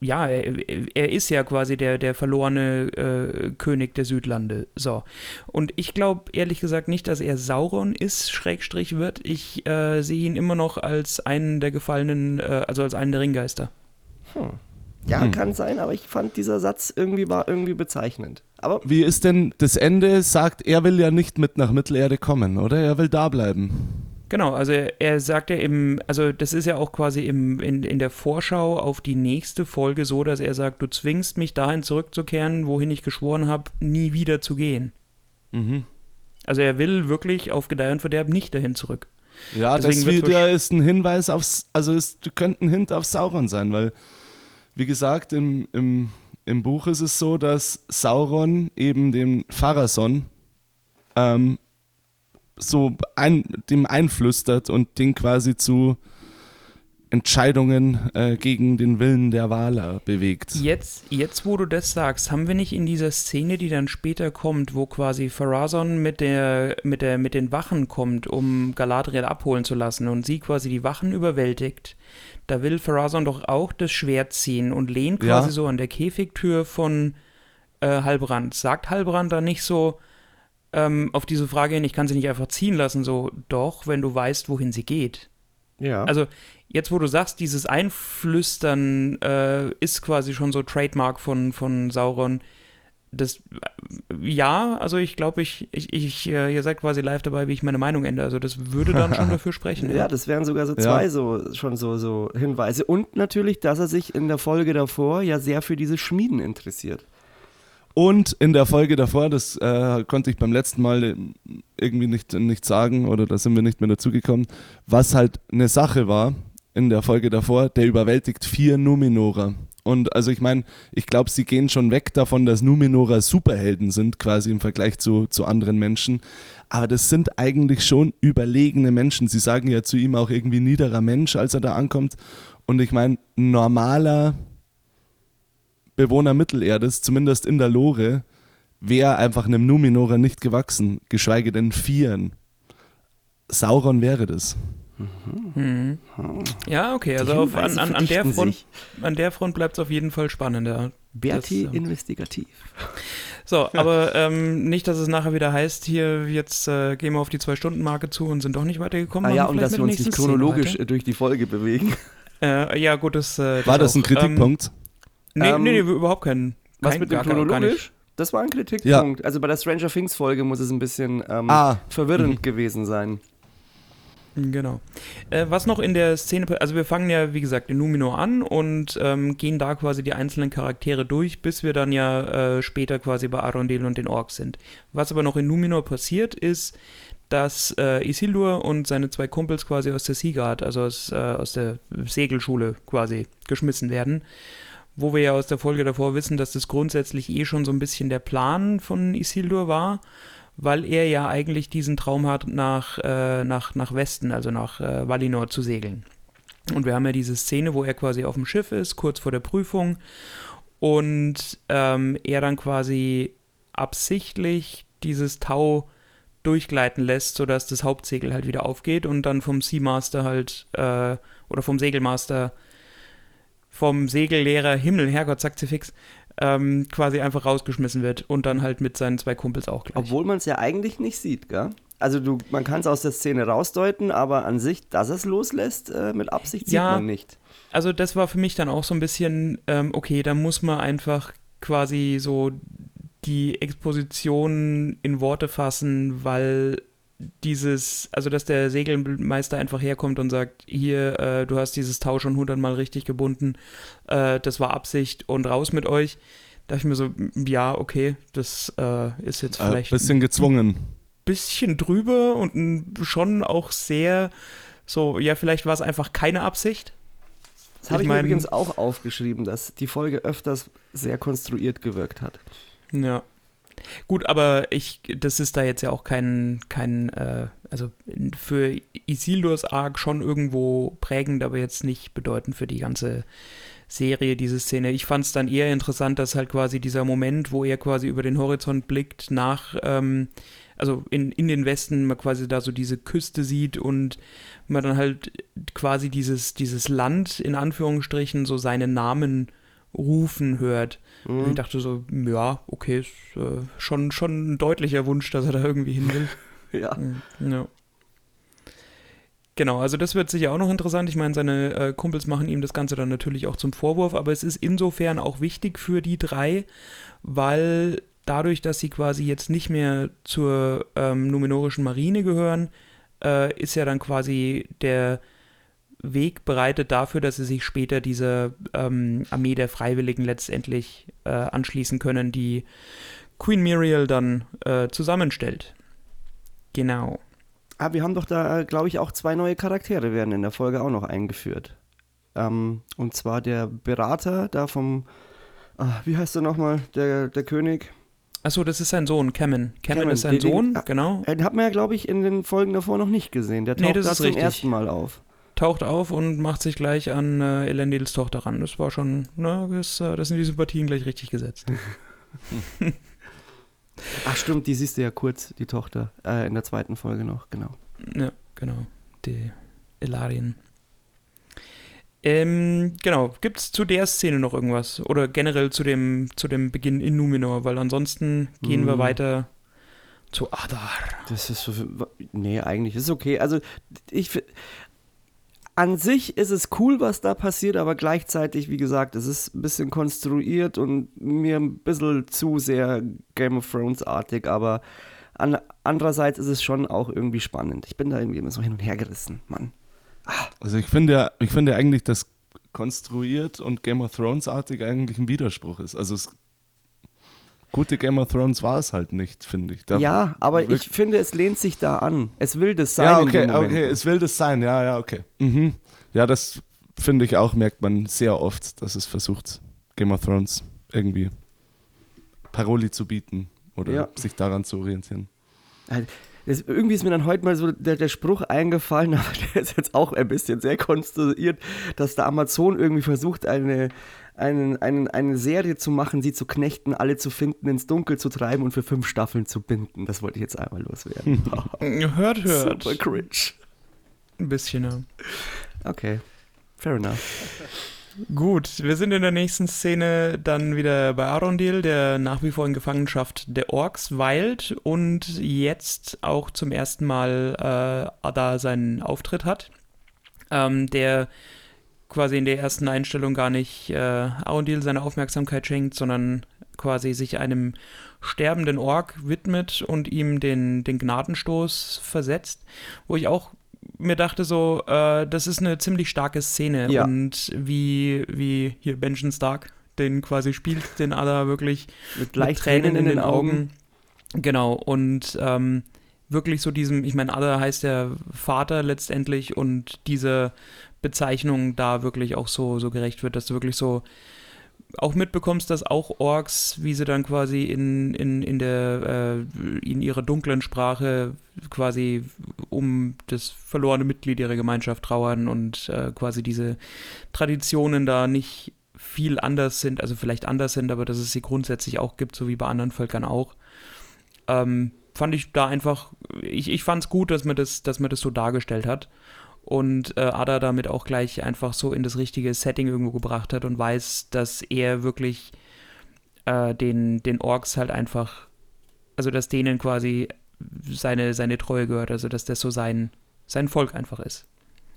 ja, er, er ist ja quasi der, der verlorene äh, König der Südlande. So. Und ich glaube ehrlich gesagt nicht, dass er Sauron ist, Schrägstrich wird. Ich äh, sehe ihn immer noch als einen der gefallenen, äh, also als einen der Ringgeister. Ja, Hm. kann sein, aber ich fand dieser Satz irgendwie war irgendwie bezeichnend. Aber Wie ist denn das Ende? Sagt, er will ja nicht mit nach Mittelerde kommen, oder? Er will da bleiben. Genau, also er, sagt ja im, also das ist ja auch quasi im, in, in der Vorschau auf die nächste Folge so, dass er sagt, du zwingst mich dahin zurückzukehren, wohin ich geschworen habe, nie wieder zu gehen. Mhm. Also er will wirklich auf Gedeih und Verderb nicht dahin zurück. Ja, Deswegen das wieder ist ein Hinweis aufs, also es könnte ein Hint auf Sauron sein, weil, wie gesagt, im, im, im Buch ist es so, dass Sauron eben dem Pharason ähm, so ein, dem einflüstert und den quasi zu Entscheidungen äh, gegen den Willen der Waler bewegt. Jetzt, jetzt, wo du das sagst, haben wir nicht in dieser Szene, die dann später kommt, wo quasi Pharazon mit, der, mit, der, mit den Wachen kommt, um Galadriel abholen zu lassen und sie quasi die Wachen überwältigt, da will Pharazon doch auch das Schwert ziehen und lehnt Ja. quasi so an der Käfigtür von äh, Halbrand. Sagt Halbrand dann nicht so ähm, auf diese Frage hin, ich kann sie nicht einfach ziehen lassen, so, doch, wenn du weißt, wohin sie geht. ja. Also jetzt, wo du sagst, dieses Einflüstern äh, ist quasi schon so Trademark von, von Sauron. Das, ja, also ich glaube, ich, ich, ich, äh, ihr seid quasi live dabei, wie ich meine Meinung ändere. Also das würde dann schon dafür sprechen. Ja, das wären sogar so zwei ja. so schon so, so Hinweise. Und natürlich, dass er sich in der Folge davor ja sehr für diese Schmieden interessiert. Und in der Folge davor, das äh, konnte ich beim letzten Mal irgendwie nicht, nicht sagen oder da sind wir nicht mehr dazugekommen, was halt eine Sache war in der Folge davor, der überwältigt vier Numenorer. Und also ich meine, ich glaube, sie gehen schon weg davon, dass Numenorer Superhelden sind, quasi im Vergleich zu, zu anderen Menschen. Aber das sind eigentlich schon überlegene Menschen. Sie sagen ja zu ihm auch irgendwie niederer Mensch, als er da ankommt. Und ich meine, normaler Bewohner Mittelerdes, zumindest in der Lore, wäre einfach einem Numenorer nicht gewachsen, geschweige denn Vieren. Sauron wäre das. Mhm. Ja, okay, also auf, an, an, an, der Front, an der Front bleibt es auf jeden Fall spannender. Berti das, ähm, investigativ. So, aber ähm, nicht, dass es nachher wieder heißt, hier jetzt äh, gehen wir auf die Zwei-Stunden-Marke zu und sind doch nicht weitergekommen. Ah ja, und dass wir uns nicht chronologisch durch die Folge bewegen. Äh, ja, gut, das, äh, das War das auch. ein Kritikpunkt? Ähm, nee, ähm, nee, nee, überhaupt keinen. Was kein, mit dem chronologisch? Das war ein Kritikpunkt. Ja. Also bei der Stranger Things Folge muss es ein bisschen ähm, ah. verwirrend mhm. gewesen sein. Genau. Äh, was noch in der Szene, also wir fangen ja, wie gesagt, in Numenor an und ähm, gehen da quasi die einzelnen Charaktere durch, bis wir dann ja äh, später quasi bei Arondel und den Orks sind. Was aber noch in Numenor passiert, ist, dass äh, Isildur und seine zwei Kumpels quasi aus der Seaguard, also aus, äh, aus der Segelschule quasi geschmissen werden. Wo wir ja aus der Folge davor wissen, dass das grundsätzlich eh schon so ein bisschen der Plan von Isildur war weil er ja eigentlich diesen Traum hat, nach, äh, nach, nach Westen, also nach äh, Valinor zu segeln. Und wir haben ja diese Szene, wo er quasi auf dem Schiff ist, kurz vor der Prüfung, und ähm, er dann quasi absichtlich dieses Tau durchgleiten lässt, sodass das Hauptsegel halt wieder aufgeht und dann vom Seamaster halt, äh, oder vom Segelmaster, vom Segellehrer, Himmel, Herrgott, sagt sie fix, ähm, quasi einfach rausgeschmissen wird und dann halt mit seinen zwei Kumpels auch gleich. Obwohl man es ja eigentlich nicht sieht, gell? Also du, man kann es aus der Szene rausdeuten, aber an sich, dass es loslässt, äh, mit Absicht sieht ja, man nicht. Also das war für mich dann auch so ein bisschen, ähm, okay, da muss man einfach quasi so die Exposition in Worte fassen, weil dieses, also dass der Segelmeister einfach herkommt und sagt, hier, äh, du hast dieses Tau schon hundertmal richtig gebunden, äh, das war Absicht und raus mit euch. Da dachte ich mir so, ja, okay, das äh, ist jetzt äh, vielleicht. Ein bisschen gezwungen. Bisschen drüber und schon auch sehr so, ja, vielleicht war es einfach keine Absicht. Das habe ich, ich mein, mir übrigens auch aufgeschrieben, dass die Folge öfters sehr konstruiert gewirkt hat. Ja. Gut, aber ich, das ist da jetzt ja auch kein, kein äh, also für Isildurs Arc schon irgendwo prägend, aber jetzt nicht bedeutend für die ganze Serie, diese Szene. Ich fand es dann eher interessant, dass halt quasi dieser Moment, wo er quasi über den Horizont blickt, nach, ähm, also in, in den Westen, man quasi da so diese Küste sieht und man dann halt quasi dieses, dieses Land in Anführungsstrichen so seinen Namen rufen hört. Mhm. Und ich dachte so, ja, okay, ist äh, schon, schon ein deutlicher Wunsch, dass er da irgendwie hin will. ja. ja. Genau, also das wird sicher auch noch interessant. Ich meine, seine äh, Kumpels machen ihm das Ganze dann natürlich auch zum Vorwurf, aber es ist insofern auch wichtig für die drei, weil dadurch, dass sie quasi jetzt nicht mehr zur ähm, numenorischen Marine gehören, äh, ist ja dann quasi der Weg bereitet dafür, dass sie sich später dieser ähm, Armee der Freiwilligen letztendlich äh, anschließen können, die Queen Muriel dann äh, zusammenstellt. Genau. Aber ah, wir haben doch da, glaube ich, auch zwei neue Charaktere werden in der Folge auch noch eingeführt. Ähm, und zwar der Berater da vom, ach, wie heißt er nochmal, der, der König? Achso, das ist sein Sohn, Kemen. Kemen ist sein den, Sohn, den, genau. Den hat man ja, glaube ich, in den Folgen davor noch nicht gesehen. Der taucht nee, da zum richtig. ersten Mal auf taucht auf und macht sich gleich an äh, Elendils Tochter ran. Das war schon, ne, das, äh, das sind die Sympathien gleich richtig gesetzt. Ach stimmt, die siehst du ja kurz, die Tochter, äh, in der zweiten Folge noch, genau. Ja, genau, die Elarien. Ähm, genau, gibt es zu der Szene noch irgendwas? Oder generell zu dem, zu dem Beginn in Numenor? Weil ansonsten gehen mm. wir weiter zu Adar. Das ist so, nee, eigentlich ist okay. Also ich an sich ist es cool, was da passiert, aber gleichzeitig, wie gesagt, es ist ein bisschen konstruiert und mir ein bisschen zu sehr Game of Thrones-artig, aber an, andererseits ist es schon auch irgendwie spannend. Ich bin da irgendwie immer so hin und her gerissen, Mann. Also ich finde ja, ich finde ja eigentlich, dass konstruiert und Game of Thrones-artig eigentlich ein Widerspruch ist. Also es, gute Game of Thrones war es halt nicht, finde ich. Da ja, aber ich finde, es lehnt sich da an. Es will das sein. Ja, okay, okay, es will das sein, ja, ja, okay. Mhm. Ja, das finde ich auch, merkt man sehr oft, dass es versucht, Game of Thrones irgendwie Paroli zu bieten oder Ja. sich daran zu orientieren. Das, irgendwie ist mir dann heute mal so der, der Spruch eingefallen, aber der ist jetzt auch ein bisschen sehr konstruiert, dass der Amazon irgendwie versucht, eine, einen, einen, eine Serie zu machen, sie zu knechten, alle zu finden, ins Dunkel zu treiben und für fünf Staffeln zu binden. Das wollte ich jetzt einmal loswerden. Hört, hört. Super cringe. Ein bisschen, ja. Okay, fair enough. Gut, wir sind in der nächsten Szene dann wieder bei Arondil, der nach wie vor in Gefangenschaft der Orks weilt und jetzt auch zum ersten Mal äh, Ada seinen Auftritt hat, ähm, der quasi in der ersten Einstellung gar nicht äh, Arondil seine Aufmerksamkeit schenkt, sondern quasi sich einem sterbenden Ork widmet und ihm den, den Gnadenstoß versetzt, wo ich auch mir dachte so, äh, das ist eine ziemlich starke Szene Ja. und wie, wie hier Benjamin Stark den quasi spielt, den Ada wirklich Mit mit Tränen in den Augen. Genau, und ähm, wirklich so diesem, ich meine, Ada heißt der Vater letztendlich und diese Bezeichnung da wirklich auch so, so gerecht wird, dass du wirklich so auch mitbekommst, dass auch Orks, wie sie dann quasi in, in, in der äh, in ihrer dunklen Sprache quasi um das verlorene Mitglied ihrer Gemeinschaft trauern und äh, quasi diese Traditionen da nicht viel anders sind, also vielleicht anders sind, aber dass es sie grundsätzlich auch gibt, so wie bei anderen Völkern auch. Ähm, fand ich da einfach, ich, ich fand es gut, dass man das, dass man das so dargestellt hat und äh, Ada damit auch gleich einfach so in das richtige Setting irgendwo gebracht hat und weiß, dass er wirklich äh, den, den Orks halt einfach, also dass denen quasi seine, seine Treue gehört, also dass das so sein, sein Volk einfach ist.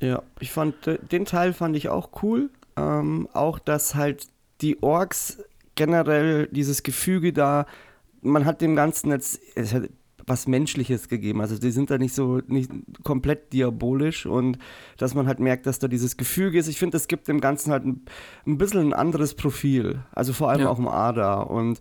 Ja, ich fand, den Teil fand ich auch cool. Ähm, auch, dass halt die Orks generell dieses Gefüge da, man hat dem Ganzen jetzt was Menschliches gegeben. Also die sind da nicht so nicht komplett diabolisch und dass man halt merkt, dass da dieses Gefüge ist. Ich finde, das gibt dem Ganzen halt ein, ein bisschen ein anderes Profil. Also vor allem Ja. auch im Ada und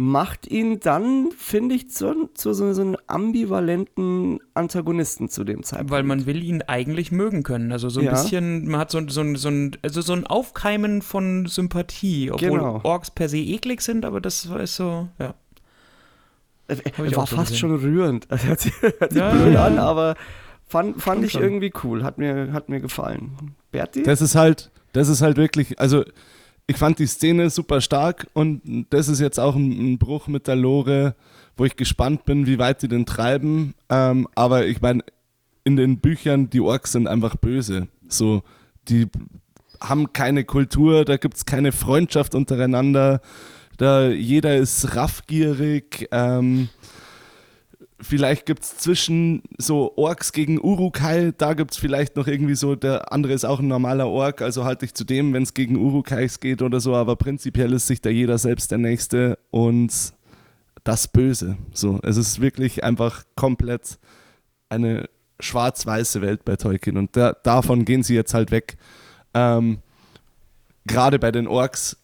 macht ihn dann, finde ich, zu, zu so, so einem ambivalenten Antagonisten zu dem Zeitpunkt. Weil man will ihn eigentlich mögen können. Also so ein Ja. bisschen, man hat so, so, ein- so, ein, also so ein Aufkeimen von Sympathie, obwohl Genau. Orks per se eklig sind, aber das ist so, ja. Er, Hab er ich war auch so fast gesehen. schon rührend. Also hört sich, hört sich Ja, blöd ja, an, aber fand, fand ich schon. irgendwie cool. Hat mir, hat mir gefallen. Berti? Das ist halt, das ist halt wirklich, also ich fand die Szene super stark und das ist jetzt auch ein, ein Bruch mit der Lore, wo ich gespannt bin, wie weit die den treiben. Ähm, aber ich meine, in den Büchern, die Orks sind einfach böse. So, die haben keine Kultur, da gibt es keine Freundschaft untereinander. Da jeder ist raffgierig. Ähm, vielleicht gibt es zwischen so Orks gegen Urukai, da gibt es vielleicht noch irgendwie so, der andere ist auch ein normaler Ork, also halte ich zu dem, wenn es gegen Urukais geht oder so, aber prinzipiell ist sich da jeder selbst der Nächste und das Böse. So, es ist wirklich einfach komplett eine schwarz-weiße Welt bei Tolkien und da, davon gehen sie jetzt halt weg. Ähm, Gerade bei den Orks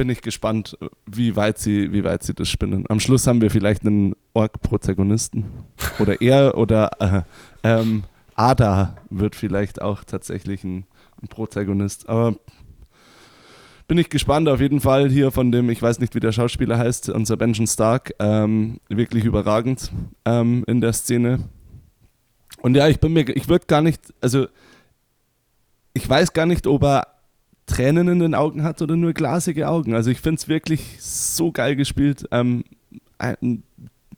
bin ich gespannt, wie weit sie, wie weit sie das spinnen. Am Schluss haben wir vielleicht einen Ork-Protagonisten. Oder er oder äh, ähm, Ada wird vielleicht auch tatsächlich ein, ein Protagonist. Aber bin ich gespannt auf jeden Fall hier von dem, ich weiß nicht, wie der Schauspieler heißt, unser Benjamin Stark, ähm, wirklich überragend ähm, in der Szene. Und ja, ich bin mir, ich würde gar nicht, also ich weiß gar nicht, ob er Tränen in den Augen hat oder nur glasige Augen. Also ich finde es wirklich so geil gespielt. Ähm,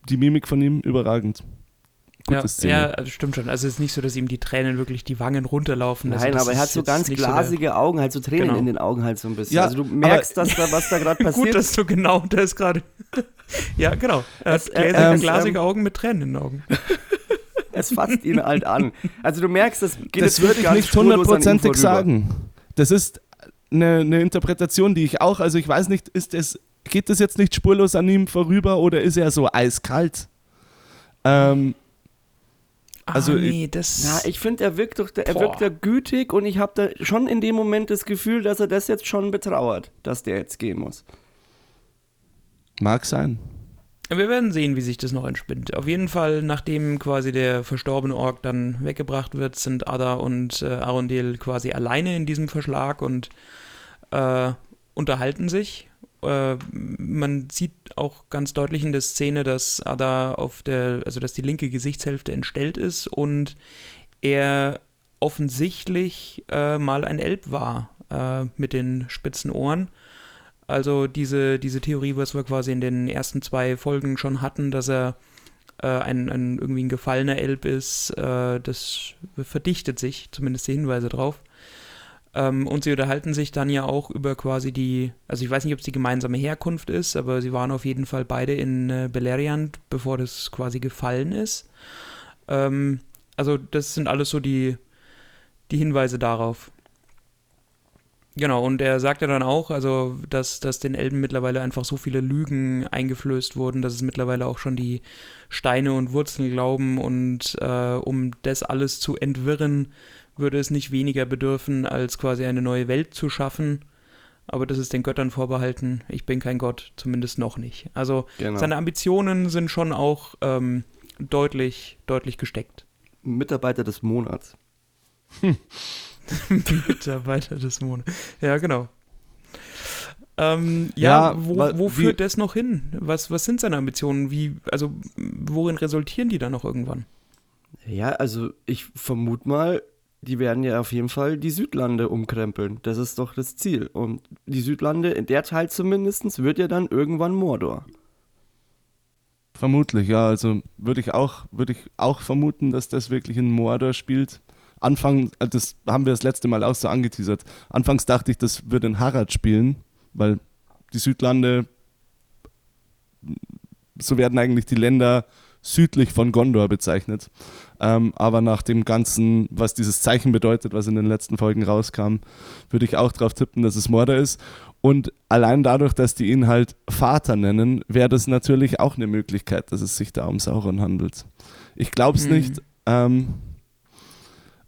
die Mimik von ihm überragend. Gute ja, Szene. ja, also stimmt schon. Also es ist nicht so, dass ihm die Tränen wirklich die Wangen runterlaufen. Also Nein, das aber er hat so ganz nicht so glasige Augen, halt so Tränen Genau. in den Augen halt so ein bisschen. Ja, also du merkst, dass da, was da gerade passiert. Gut, dass du genau das gerade. ja, genau. Er hat äh, gläsige, ähm, glasige ähm, Augen mit Tränen in den Augen. es fasst ihn halt an. Also du merkst, das geht Das würde ich nicht hundertprozentig sagen. Das ist eine, eine Interpretation, die ich auch, also ich weiß nicht, ist es, geht das jetzt nicht spurlos an ihm vorüber oder ist er so eiskalt? Ähm, Also, ah, nee, das. Na, ich finde, er wirkt doch, er wirkt da gütig und ich habe da schon in dem Moment das Gefühl, dass er das jetzt schon betrauert, dass der jetzt gehen muss. mag sein. Wir werden sehen, wie sich das noch entspinnt. Auf jeden Fall, nachdem quasi der verstorbene Ork dann weggebracht wird, sind Ada und äh, Arundel quasi alleine in diesem Verschlag und äh, unterhalten sich. Äh, man sieht auch ganz deutlich in der Szene, dass Ada auf der, also dass die linke Gesichtshälfte entstellt ist und er offensichtlich äh, mal ein Elb war äh, mit den spitzen Ohren. Also diese, diese Theorie, was wir quasi in den ersten zwei Folgen schon hatten, dass er äh, ein, ein irgendwie ein gefallener Elb ist, äh, das verdichtet sich, zumindest die Hinweise drauf. Ähm, und sie unterhalten sich dann ja auch über quasi die, also ich weiß nicht, ob es die gemeinsame Herkunft ist, aber sie waren auf jeden Fall beide in äh, Beleriand, bevor das quasi gefallen ist. Ähm, also das sind alles so die, die Hinweise darauf. Genau, und er sagt ja dann auch, also, dass, dass den Elben mittlerweile einfach so viele Lügen eingeflößt wurden, dass es mittlerweile auch schon die Steine und Wurzeln glauben und äh, um das alles zu entwirren, würde es nicht weniger bedürfen, als quasi eine neue Welt zu schaffen. Aber das ist den Göttern vorbehalten. Ich bin kein Gott, zumindest noch nicht. Also Genau. seine Ambitionen sind schon auch ähm, deutlich, deutlich gesteckt. Mitarbeiter des Monats. Mitarbeiter des Monats. Ja, genau. Ähm, ja, Ja, wo, wo führt das noch hin? Was, was sind seine Ambitionen? Wie, also, worin resultieren die dann noch irgendwann? Ja, also ich vermute mal, die werden ja auf jeden Fall die Südlande umkrempeln. Das ist doch das Ziel. Und die Südlande, in der Teil zumindest, wird ja dann irgendwann Mordor. Vermutlich, ja. Also würde ich auch, ich auch vermuten, dass das wirklich in Mordor spielt. Anfang, äh, das haben wir das letzte Mal auch so angeteasert. Anfangs dachte ich, das würde in Harad spielen, weil die Südlande, so werden eigentlich die Länder südlich von Gondor bezeichnet. Ähm, aber nach dem Ganzen, was dieses Zeichen bedeutet, was in den letzten Folgen rauskam, würde ich auch darauf tippen, dass es Mordor ist. Und allein dadurch, dass die ihn halt Vater nennen, wäre das natürlich auch eine Möglichkeit, dass es sich da um Sauron handelt. Ich glaube es Hm. nicht, ähm,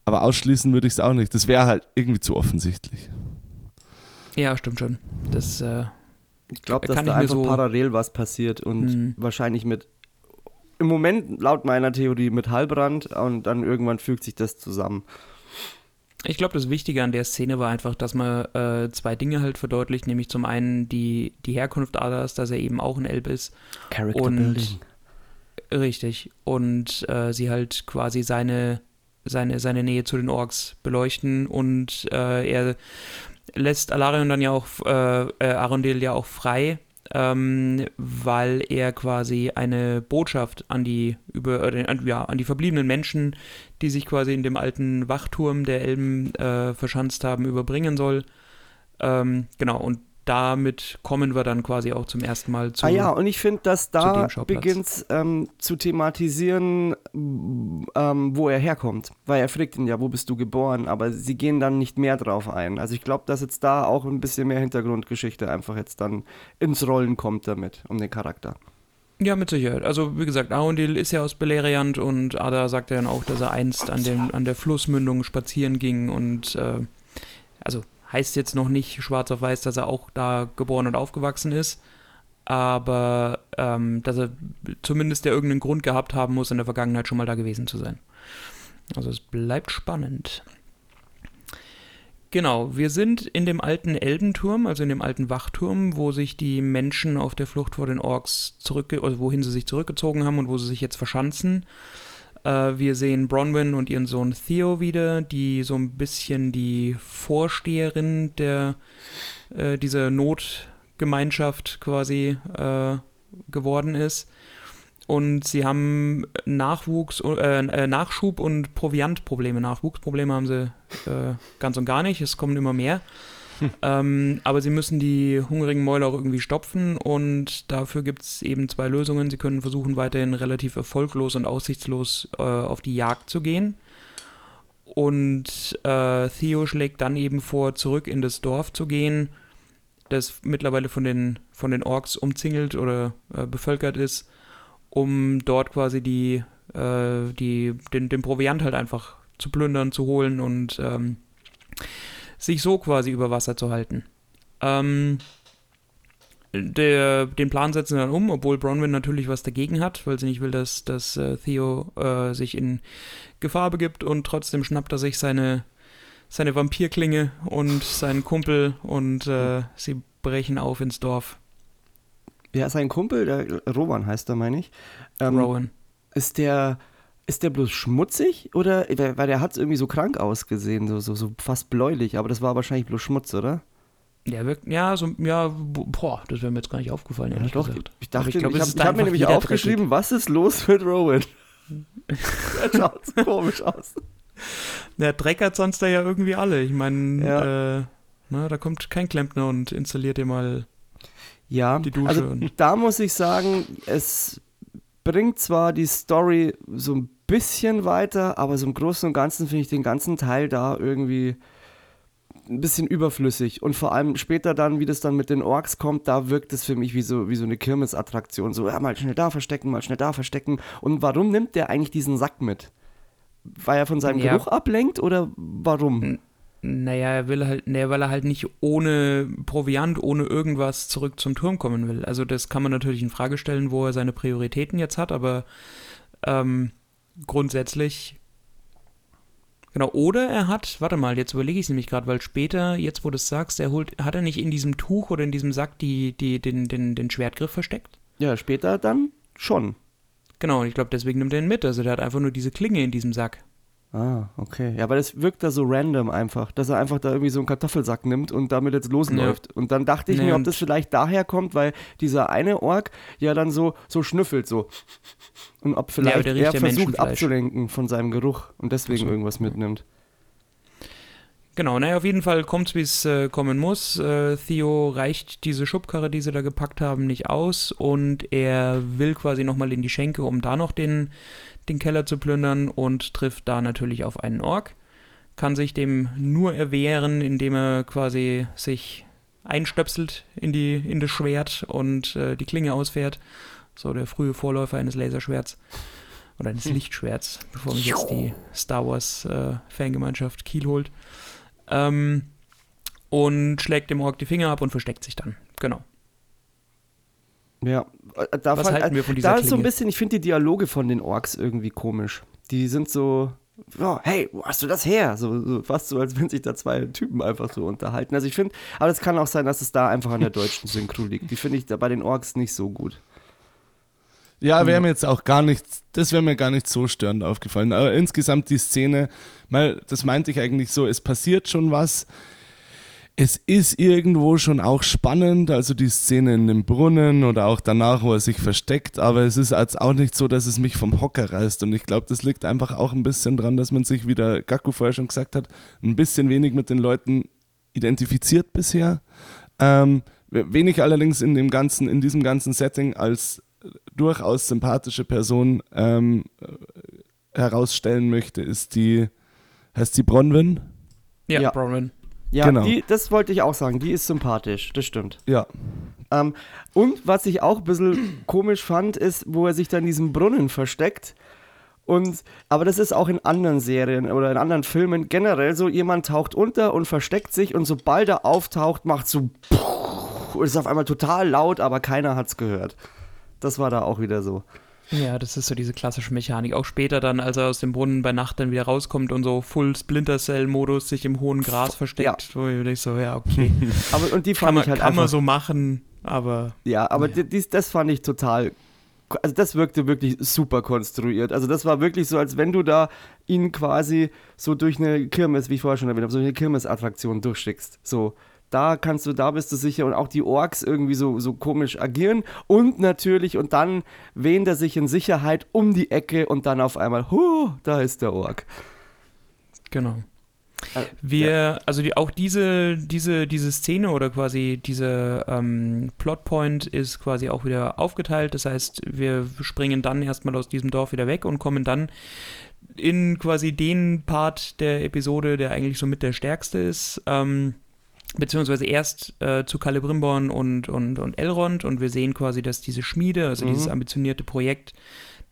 aber ausschließen würde ich es auch nicht. Das wäre halt irgendwie zu offensichtlich. Ja, stimmt schon. Das, äh, Ich glaube, dass Kann da einfach so- parallel was passiert und Hm. wahrscheinlich mit, im Moment laut meiner Theorie mit Halbrand und dann irgendwann fügt sich das zusammen. ich glaube, das Wichtige an der Szene war einfach, dass man äh, zwei Dinge halt verdeutlicht, nämlich zum einen die, die Herkunft Adas, dass er eben auch ein Elb ist. Character Und richtig. Und äh, sie halt quasi seine, seine, seine Nähe zu den Orks beleuchten und äh, er lässt Alarion dann ja auch, äh, äh, Arundel ja auch frei, ähm, weil er quasi eine Botschaft an die über äh, an, ja, an die verbliebenen Menschen, die sich quasi in dem alten Wachturm der Elben äh, verschanzt haben, überbringen soll. Ähm, genau, und damit kommen wir dann quasi auch zum ersten Mal zu. Ah ja, und ich finde, dass da beginnt ähm, zu thematisieren, ähm, wo er herkommt. Weil er fragt ihn ja, wo bist du geboren? Aber sie gehen dann nicht mehr drauf ein. Also ich glaube, dass jetzt da auch ein bisschen mehr Hintergrundgeschichte einfach jetzt dann ins Rollen kommt damit, um den Charakter. Ja, mit Sicherheit. Also, wie gesagt, Arundel ist ja aus Beleriand und Ada sagt ja dann auch, dass er einst an, dem, an der Flussmündung spazieren ging und, äh, also, heißt jetzt noch nicht schwarz auf weiß, dass er auch da geboren und aufgewachsen ist, aber ähm, dass er zumindest ja irgendeinen Grund gehabt haben muss, in der Vergangenheit schon mal da gewesen zu sein. Also, es bleibt spannend. Genau, wir sind in dem alten Elbenturm, also in dem alten Wachturm, wo sich die Menschen auf der Flucht vor den Orks zurückge also wohin sie sich zurückgezogen haben und wo sie sich jetzt verschanzen. Äh, wir sehen Bronwyn und ihren Sohn Theo wieder, die so ein bisschen die Vorsteherin der äh, dieser Notgemeinschaft quasi äh, geworden ist. Und sie haben Nachwuchs, äh, äh, Nachschub und Proviantprobleme. Nachwuchsprobleme haben sie äh, ganz und gar nicht. Es kommen immer mehr. ähm, aber sie müssen die hungrigen Mäuler auch irgendwie stopfen und dafür gibt es eben zwei Lösungen. Sie können versuchen, weiterhin relativ erfolglos und aussichtslos äh, auf die Jagd zu gehen. Und äh, Theo schlägt dann eben vor, zurück in das Dorf zu gehen, das mittlerweile von den, von den Orks umzingelt oder äh, bevölkert ist, um dort quasi die, äh, die, den, den Proviant halt einfach zu plündern, zu holen und ähm, sich so quasi über Wasser zu halten. Ähm, der, den Plan setzen sie dann um, obwohl Bronwyn natürlich was dagegen hat, weil sie nicht will, dass, dass äh, Theo äh, sich in Gefahr begibt und trotzdem schnappt er sich seine, seine Vampirklinge und seinen Kumpel und äh, sie brechen auf ins Dorf. Ja, sein Kumpel, der Rowan heißt er, meine ich. Ähm, Rowan. Ist der, ist der bloß schmutzig oder, weil der hat irgendwie so krank ausgesehen, so, so, so fast bläulich, aber das war wahrscheinlich bloß Schmutz, oder? Der wirkt, ja, so, ja, boah, das wäre mir jetzt gar nicht aufgefallen, ehrlich ja, doch, gesagt. Ich dachte, ich, glaub, ich habe hab mir nämlich aufgeschrieben, dreckig. was ist los mit Rowan? er schaut so komisch aus. Der Dreck hat sonst da ja irgendwie alle. Ich meine, ja. äh, na, da kommt kein Klempner und installiert dir mal ja, die Dusche. Also, da muss ich sagen, es bringt zwar die Story so ein bisschen weiter, aber so im Großen und Ganzen finde ich den ganzen Teil da irgendwie ein bisschen überflüssig. Und vor allem später dann, wie das dann mit den Orks kommt, da wirkt es für mich wie so, wie so eine Kirmesattraktion. So, ja, mal schnell da verstecken, mal schnell da verstecken. Und warum nimmt der eigentlich diesen Sack mit? Weil er von seinem ja. Geruch ablenkt oder warum? Naja, er will halt, nee, weil er halt nicht ohne Proviant, ohne irgendwas zurück zum Turm kommen will. Also das kann man natürlich in Frage stellen, wo er seine Prioritäten jetzt hat, aber ähm, grundsätzlich Genau, oder er hat, warte mal, jetzt überlege ich es nämlich gerade, weil später, jetzt wo du es sagst, er holt, hat er nicht in diesem Tuch oder in diesem Sack die, die, den, den, den Schwertgriff versteckt? Ja, später dann schon. Genau, und ich glaube, deswegen nimmt er ihn mit. Also der hat einfach nur diese Klinge in diesem Sack. Ah, okay. Ja, aber das wirkt da so random einfach, dass er einfach da irgendwie so einen Kartoffelsack nimmt und damit jetzt losläuft. Ja. Und dann dachte ich nee, mir, ob das vielleicht daher kommt, weil dieser eine Ork ja dann so, so schnüffelt, so. Und ob vielleicht ja, er versucht abzulenken von seinem Geruch und deswegen so. irgendwas mitnimmt. Genau, naja, auf jeden Fall kommt es, wie es äh, kommen muss. Äh, Theo reicht diese Schubkarre, die sie da gepackt haben, nicht aus und er will quasi nochmal in die Schenke, um da noch den, den Keller zu plündern und trifft da natürlich auf einen Ork. Kann sich dem nur erwehren, indem er quasi sich einstöpselt in, die, in das Schwert und äh, die Klinge ausfährt. So der frühe Vorläufer eines Laserschwerts oder eines hm. Lichtschwerts, bevor mich jetzt die Star Wars äh, Fangemeinschaft Kiel holt. Ähm, und schlägt dem Ork die Finger ab und versteckt sich dann. Genau. Ja, äh, da Was halten wir von dieser Da ist so ein bisschen, ich finde die Dialoge von den Orks irgendwie komisch. Die sind so, oh, hey, wo hast du das her? So, so, fast so, als wenn sich da zwei Typen einfach so unterhalten. Also ich finde, aber es kann auch sein, dass es da einfach an der deutschen Synchro liegt. Die finde ich da bei den Orks nicht so gut. Ja, wäre mir jetzt auch gar nicht, das wäre mir gar nicht so störend aufgefallen. Aber insgesamt die Szene, mal, das meinte ich eigentlich so, es passiert schon was. Es ist irgendwo schon auch spannend, also die Szene in dem Brunnen oder auch danach, wo er sich versteckt, aber es ist jetzt auch nicht so, dass es mich vom Hocker reißt und ich glaube, das liegt einfach auch ein bisschen dran, dass man sich, wie der Gaku vorher schon gesagt hat, ein bisschen wenig mit den Leuten identifiziert bisher. Ähm, wenig allerdings in dem ganzen, in diesem ganzen Setting als durchaus sympathische Person ähm, herausstellen möchte, ist die, heißt die Bronwyn? Ja, ja. Bronwyn. Ja, genau. die, das wollte ich auch sagen. Die ist sympathisch, das stimmt. Ja. Ähm, und was ich auch ein bisschen komisch fand, ist, wo er sich dann in diesem Brunnen versteckt. Und, aber das ist auch in anderen Serien oder in anderen Filmen generell so, jemand taucht unter und versteckt sich und sobald er auftaucht, macht so und ist auf einmal total laut, aber keiner hat es gehört. Das war da auch wieder so. Ja, das ist so diese klassische Mechanik. Auch später dann, als er aus dem Brunnen bei Nacht dann wieder rauskommt und so Full Splinter Cell Modus sich im hohen Gras versteckt, ja. wo ich so, ja, okay. aber und die fand kann ich halt kann man so machen, aber Ja, aber ja. Dies, das fand ich total also das wirkte wirklich super konstruiert. Also das war wirklich so, als wenn du da ihn quasi so durch eine Kirmes, wie ich vorher schon erwähnt habe, so eine Kirmesattraktion durchschickst. So, da kannst du, da bist du sicher und auch die Orks irgendwie so, so komisch agieren und natürlich und dann wähnt er sich in Sicherheit um die Ecke und dann auf einmal, huh, da ist der Ork. Genau. Wir, also die, auch diese, diese, diese Szene oder quasi diese ähm, Plotpoint ist quasi auch wieder aufgeteilt. Das heißt, wir springen dann erstmal aus diesem Dorf wieder weg und kommen dann in quasi den Part der Episode, der eigentlich so mit der stärkste ist. Ähm, beziehungsweise erst äh, zu Calibrimborn und, und, und Elrond und wir sehen quasi, dass diese Schmiede, also mhm. dieses ambitionierte Projekt,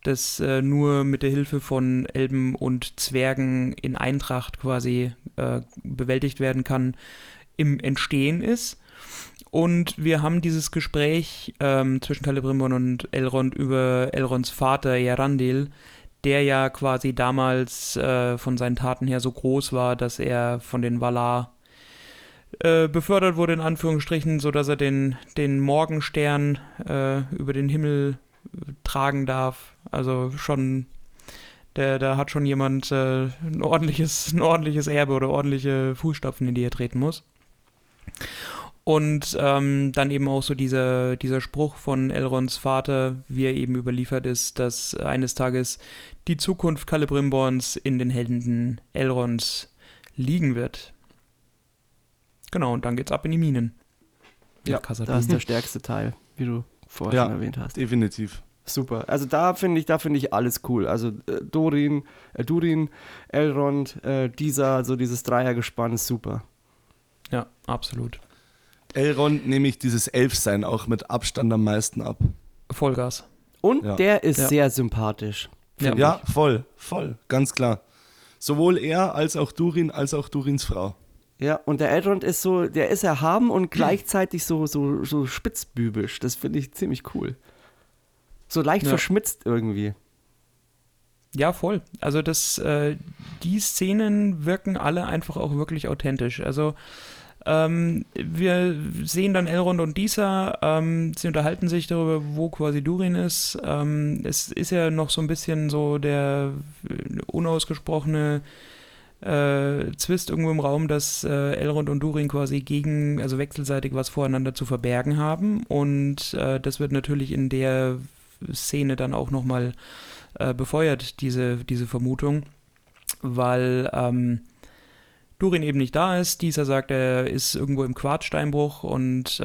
das äh, nur mit der Hilfe von Elben und Zwergen in Eintracht quasi äh, bewältigt werden kann, im Entstehen ist. Und wir haben dieses Gespräch ähm, zwischen Calibrimborn und Elrond über Elronds Vater Jarandil, der ja quasi damals äh, von seinen Taten her so groß war, dass er von den Valar äh, befördert wurde, in Anführungsstrichen, sodass er den, den Morgenstern äh, über den Himmel tragen darf. Also schon, der, da hat schon jemand äh, ein, ordentliches, ein ordentliches Erbe oder ordentliche Fußstapfen, in die er treten muss. Und ähm, dann eben auch so dieser, dieser Spruch von Elrons Vater, wie er eben überliefert ist, dass eines Tages die Zukunft Calibrimborns in den Händen Elrons liegen wird. Genau, und dann geht's ab in die Minen. Ja, das ist der stärkste Teil, wie du vorher ja, schon erwähnt hast. Definitiv. Super. Also da finde ich, da finde ich alles cool. Also äh, Dorin, äh, Durin, Elrond, äh, dieser, so dieses Dreiergespann ist super. Ja, absolut. Elrond nehme ich dieses Elfsein auch mit Abstand am meisten ab. Vollgas. Und ja. der ist ja. sehr sympathisch. Ja. ja, voll, voll, ganz klar. Sowohl er als auch Durin, als auch Durins Frau. Ja, und der Elrond ist so, der ist erhaben und gleichzeitig so, so, so spitzbübisch. Das finde ich ziemlich cool. So leicht ja. verschmitzt irgendwie. Ja, voll. Also das, äh, die Szenen wirken alle einfach auch wirklich authentisch. Also ähm, wir sehen dann Elrond und Disa, ähm, sie unterhalten sich darüber, wo quasi Durin ist. Ähm, es ist ja noch so ein bisschen so der unausgesprochene äh, Zwist irgendwo im Raum, dass äh, Elrond und Durin quasi gegen, also wechselseitig was voreinander zu verbergen haben. Und äh, das wird natürlich in der Szene dann auch nochmal äh, befeuert, diese, diese Vermutung, weil ähm, Durin eben nicht da ist. Dieser sagt, er ist irgendwo im Quarzsteinbruch und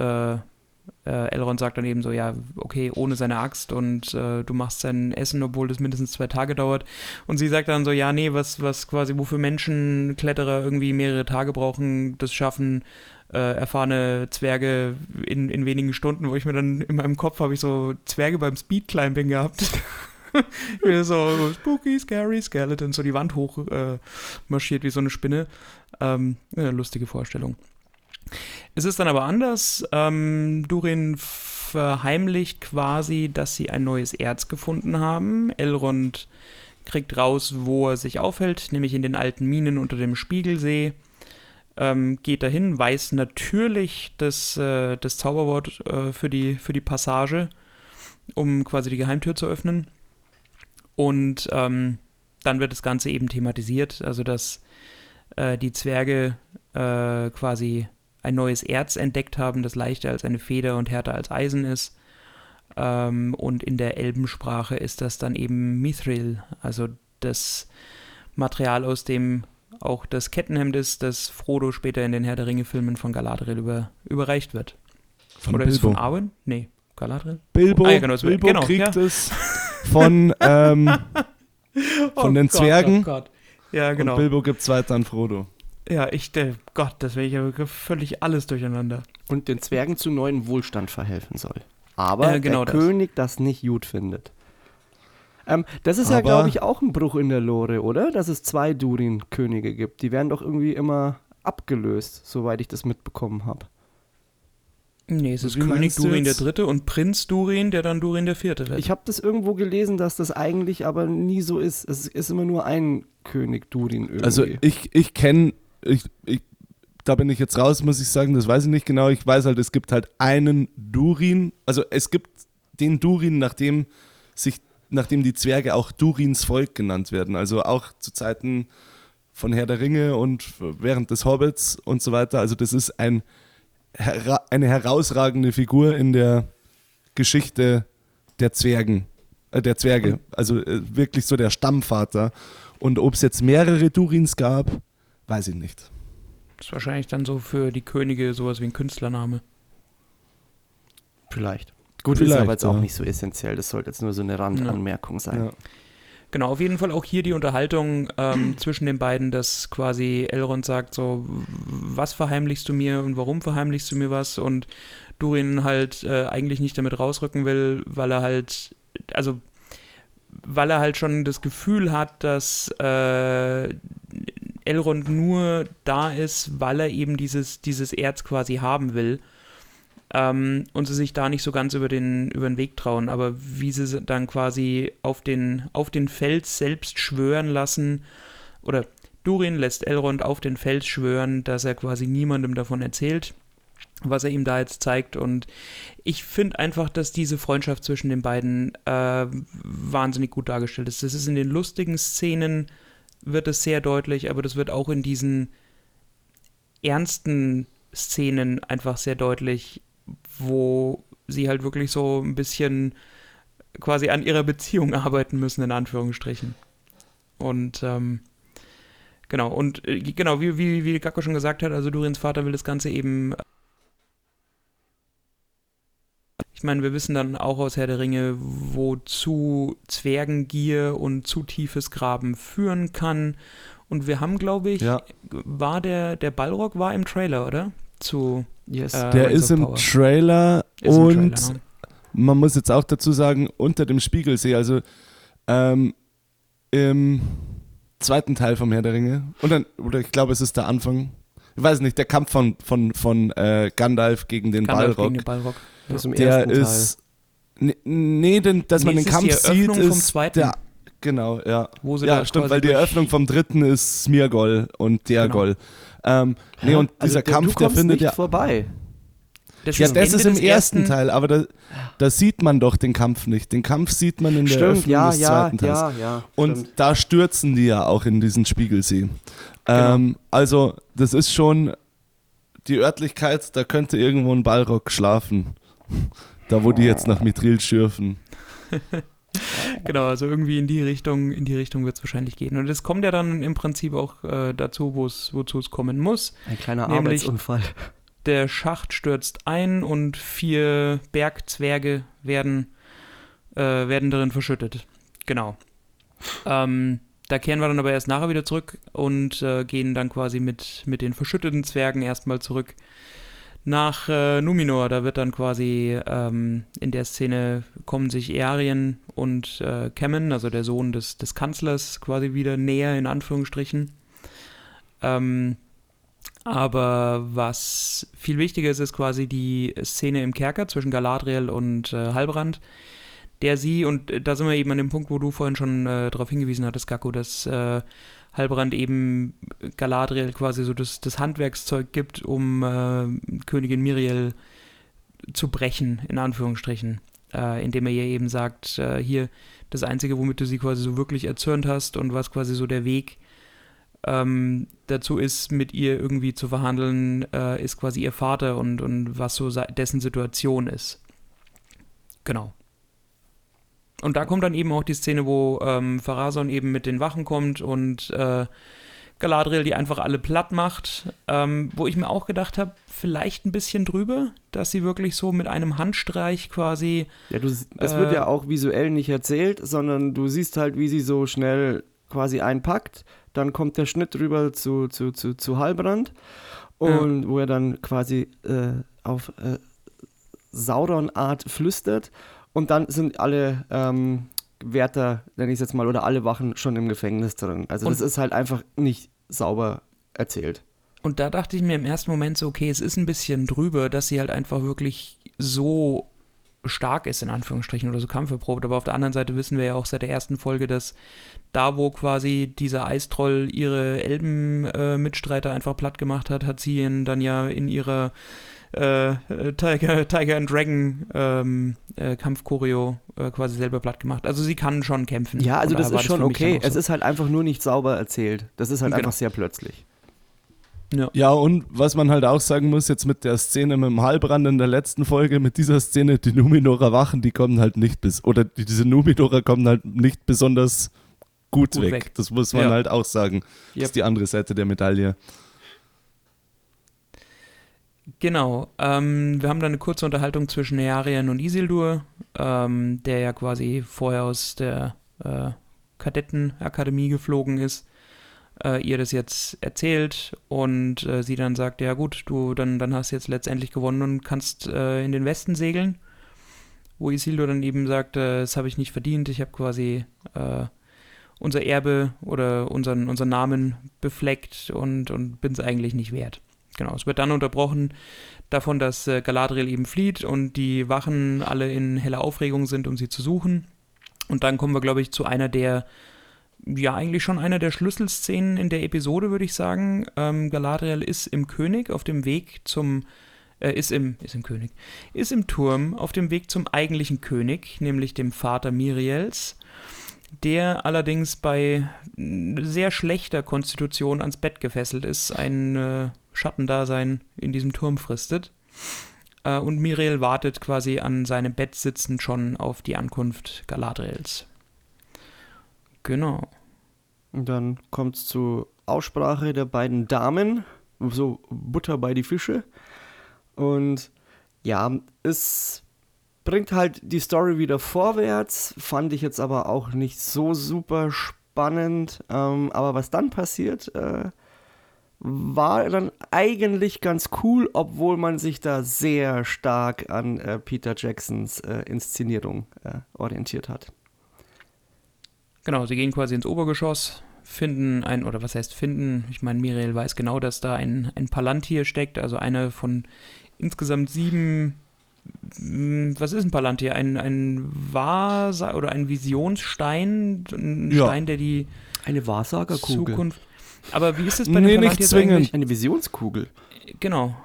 äh, Elrond sagt dann eben so, ja, okay, ohne seine Axt und äh, du machst sein Essen, obwohl das mindestens zwei Tage dauert. Und sie sagt dann so, ja, nee, was, was quasi, wofür Menschenkletterer irgendwie mehrere Tage brauchen, das schaffen äh, erfahrene Zwerge in, in wenigen Stunden, wo ich mir dann in meinem Kopf habe ich so Zwerge beim Speedclimbing gehabt. so spooky, scary skeleton, so die Wand hoch äh, marschiert wie so eine Spinne. Ähm, eine lustige Vorstellung. Es ist dann aber anders. Ähm, Durin verheimlicht quasi, dass sie ein neues Erz gefunden haben. Elrond kriegt raus, wo er sich aufhält, nämlich in den alten Minen unter dem Spiegelsee. Ähm, geht dahin, weiß natürlich das, äh, das Zauberwort äh, für, die, für die Passage, um quasi die Geheimtür zu öffnen. Und ähm, dann wird das Ganze eben thematisiert, also dass äh, die Zwerge äh, quasi ein neues Erz entdeckt haben, das leichter als eine Feder und härter als Eisen ist. Ähm, und in der Elbensprache ist das dann eben Mithril, also das Material, aus dem auch das Kettenhemd ist, das Frodo später in den Herr der Ringe-Filmen von Galadriel über, überreicht wird. Von Oder Bilbo. ist es von Arwen? Nee, Galadriel? Bilbo, ah, ja, genau, Bilbo genau, kriegt ja. es von, ähm, von oh den Gott, Zwergen. Oh Gott. Ja, genau. Und Bilbo gibt es weiter an Frodo. Ja, ich, der Gott, das wäre ja völlig alles durcheinander. Und den Zwergen zu neuen Wohlstand verhelfen soll. Aber äh, genau der das. König das nicht gut findet. Ähm, das ist Aber ja, glaube ich, auch ein Bruch in der Lore, oder? Dass es zwei Durin-Könige gibt. Die werden doch irgendwie immer abgelöst, soweit ich das mitbekommen habe. Nee, es ist Wie König Durin der Dritte und Prinz Durin, der dann Durin der Vierte wird. Ich habe das irgendwo gelesen, dass das eigentlich aber nie so ist. Es ist immer nur ein König Durin irgendwie. Also ich, ich kenne, ich, ich, da bin ich jetzt raus, muss ich sagen, das weiß ich nicht genau. Ich weiß halt, es gibt halt einen Durin, also es gibt den Durin, nachdem sich, nachdem die Zwerge auch Durins Volk genannt werden. Also auch zu Zeiten von Herr der Ringe und während des Hobbits und so weiter. Also das ist ein eine herausragende Figur in der Geschichte der Zwergen, äh, der Zwerge. Also äh, wirklich so der Stammvater. Und ob es jetzt mehrere Durins gab, weiß ich nicht. Das ist wahrscheinlich dann so für die Könige sowas wie ein Künstlername. Vielleicht. Gut, ist Vielleicht, aber jetzt auch ja. nicht so essentiell. Das sollte jetzt nur so eine Randanmerkung sein. Ja. Genau, auf jeden Fall auch hier die Unterhaltung ähm, zwischen den beiden, dass quasi Elrond sagt so, was verheimlichst du mir und warum verheimlichst du mir was und Durin halt äh, eigentlich nicht damit rausrücken will, weil er halt, also weil er halt schon das Gefühl hat, dass äh, Elrond nur da ist, weil er eben dieses, dieses Erz quasi haben will. Ähm, und sie sich da nicht so ganz über den, über den Weg trauen. Aber wie sie dann quasi auf den, auf den Fels selbst schwören lassen, oder Durin lässt Elrond auf den Fels schwören, dass er quasi niemandem davon erzählt, was er ihm da jetzt zeigt. Und ich finde einfach, dass diese Freundschaft zwischen den beiden äh, wahnsinnig gut dargestellt ist. Das ist in den lustigen Szenen, wird es sehr deutlich, aber das wird auch in diesen ernsten Szenen einfach sehr deutlich, wo sie halt wirklich so ein bisschen quasi an ihrer Beziehung arbeiten müssen, in Anführungsstrichen. Und ähm, genau, und äh, genau, wie, wie, wie Gakko schon gesagt hat, also Durins Vater will das Ganze eben. Ich meine, wir wissen dann auch aus Herr der Ringe, wozu Zwergengier und zu tiefes Graben führen kann. Und wir haben, glaube ich, Ja. war der, der Balrog war im Trailer, oder? Zu Yes. Äh, Der ist im Power. Trailer ist im und Trailer, ne? man muss jetzt auch dazu sagen, unter dem Spiegelsee, also ähm, im zweiten Teil vom Herr der Ringe, und dann, oder ich glaube, es ist der Anfang, ich weiß nicht, der Kampf von, von, von äh, Gandalf gegen den Gandalf Balrog, gegen den Balrog. Das ist im der ersten Teil. ist, nee, nee den, dass man Nee, den ist die Kampf sieht, Eröffnung vom ist zweiten. der, genau, ja. Wo sie Ja, da stimmt, weil die Eröffnung vom dritten ist Smirgol und Diagol. Ähm, nee, und Also dieser der- Kampf, du der findet nicht ja vorbei. Das Ja, das Ende ist im ersten Teil, aber da, da sieht man doch den Kampf nicht. Den Kampf sieht man in der Stimmt, Eröffnung ja, des ja, zweiten Teils. ja, ja. Und stimmt. da stürzen die ja auch in diesen Spiegelsee. Genau. Ähm, also, das ist schon die Örtlichkeit, da könnte irgendwo ein Balrog schlafen. Da, wo die jetzt nach Mithril schürfen. Genau, also irgendwie in die Richtung, in die Richtung wird es wahrscheinlich gehen. Und es kommt ja dann im Prinzip auch äh, dazu, wo es, wozu es kommen muss. Ein kleiner nämlich- Arbeitsunfall. Der Schacht stürzt ein und vier Bergzwerge werden, äh, werden darin verschüttet. Genau. Ähm, da kehren wir dann aber erst nachher wieder zurück und äh, gehen dann quasi mit, mit den verschütteten Zwergen erstmal zurück nach äh, Numenor. Da wird dann quasi ähm, in der Szene kommen sich Earien und äh, Kemen, also der Sohn des, des Kanzlers, quasi wieder näher in Anführungsstrichen. Ähm, aber was viel wichtiger ist, ist quasi die Szene im Kerker zwischen Galadriel und äh, Halbrand, der sie, und äh, da sind wir eben an dem Punkt, wo du vorhin schon äh, darauf hingewiesen hattest, Gakko, dass äh, Halbrand eben Galadriel quasi so das, das Handwerkszeug gibt, um äh, Königin Miriel zu brechen, in Anführungsstrichen. Äh, indem er ihr eben sagt, äh, hier, das Einzige, womit du sie quasi so wirklich erzürnt hast und was quasi so der Weg ähm, dazu ist, mit ihr irgendwie zu verhandeln, äh, ist quasi ihr Vater und, und was so se- dessen Situation ist. Genau. Und da kommt dann eben auch die Szene, wo ähm, Pharason eben mit den Wachen kommt und äh, Galadriel die einfach alle platt macht, ähm, wo ich mir auch gedacht habe, vielleicht ein bisschen drüber, dass sie wirklich so mit einem Handstreich quasi Ja, du, das Äh, wird ja auch visuell nicht erzählt, sondern du siehst halt, wie sie so schnell quasi einpackt. Dann kommt der Schnitt rüber zu, zu, zu, zu Halbrand. Und wo er dann quasi äh, auf äh, Sauron-Art flüstert und dann sind alle ähm, Wärter, nenne ich es jetzt mal, oder alle Wachen schon im Gefängnis drin. Also das Und- ist halt einfach nicht sauber erzählt. Und da dachte ich mir im ersten Moment so, okay, es ist ein bisschen drüber, dass sie halt einfach wirklich so stark ist, in Anführungsstrichen, oder so kampferprobt. Aber auf der anderen Seite wissen wir ja auch seit der ersten Folge, dass da, wo quasi dieser Eistroll ihre Elben-Mitstreiter einfach platt gemacht hat, hat sie ihn dann ja in ihrer äh, Tiger, Tiger and Dragon ähm, äh, Kampfchoreo äh, quasi selber platt gemacht. Also sie kann schon kämpfen. Ja, also das ist schon dann okay. auch Es so. ist halt einfach nur nicht sauber erzählt. Das ist halt Genau. einfach sehr plötzlich. Ja, und was man halt auch sagen muss, jetzt mit der Szene mit dem Halbrand in der letzten Folge, mit dieser Szene, die Numenorer Wachen, die kommen halt nicht bis, oder die, diese Numenorer kommen halt nicht besonders gut, Gut weg. weg. Das muss man Ja. halt auch sagen. Das Yep. ist die andere Seite der Medaille. Genau. Ähm, wir haben dann eine kurze Unterhaltung zwischen Nearian und Isildur, ähm, der ja quasi vorher aus der äh, Kadettenakademie geflogen ist. Äh, ihr das jetzt erzählt und äh, sie dann sagt, ja gut, du dann, dann hast jetzt letztendlich gewonnen und kannst äh, in den Westen segeln. Wo Isildur dann eben sagt, äh, das habe ich nicht verdient, ich habe quasi äh, unser Erbe oder unseren, unseren Namen befleckt und, und bin es eigentlich nicht wert. Genau, es wird dann unterbrochen davon, dass äh, Galadriel eben flieht und die Wachen alle in heller Aufregung sind, um sie zu suchen. Und dann kommen wir, glaube ich, zu einer der, ja, eigentlich schon einer der Schlüsselszenen in der Episode, würde ich sagen. Ähm, Galadriel ist im König auf dem Weg zum, äh, ist im, ist im König, ist im Turm auf dem Weg zum eigentlichen König, nämlich dem Vater Miriels der allerdings bei sehr schlechter Konstitution ans Bett gefesselt ist, ein äh, Schattendasein in diesem Turm fristet. Äh, und Miriel wartet quasi an seinem Bett sitzend schon auf die Ankunft Galadriels. Genau. Und dann kommt es zur Aussprache der beiden Damen, so Butter bei die Fische. Und ja, es bringt halt die Story wieder vorwärts, fand ich jetzt aber auch nicht so super spannend. Ähm, aber was dann passiert, äh, war dann eigentlich ganz cool, obwohl man sich da sehr stark an äh, Peter Jacksons äh, Inszenierung äh, orientiert hat. Genau, sie gehen quasi ins Obergeschoss, finden ein, oder was heißt finden? Ich meine, Miriel weiß genau, dass da ein, ein Palantir steckt, also eine von insgesamt sieben. mm, Was ist ein Palantir? Ein, ein Vasa oder ein Visionsstein? Ein Ja. Stein, der die Eine Wahrsagerkugel. Zukunft. Aber wie ist es bei Nee, den nicht zwingend. eigentlich? Eine Visionskugel, Genau.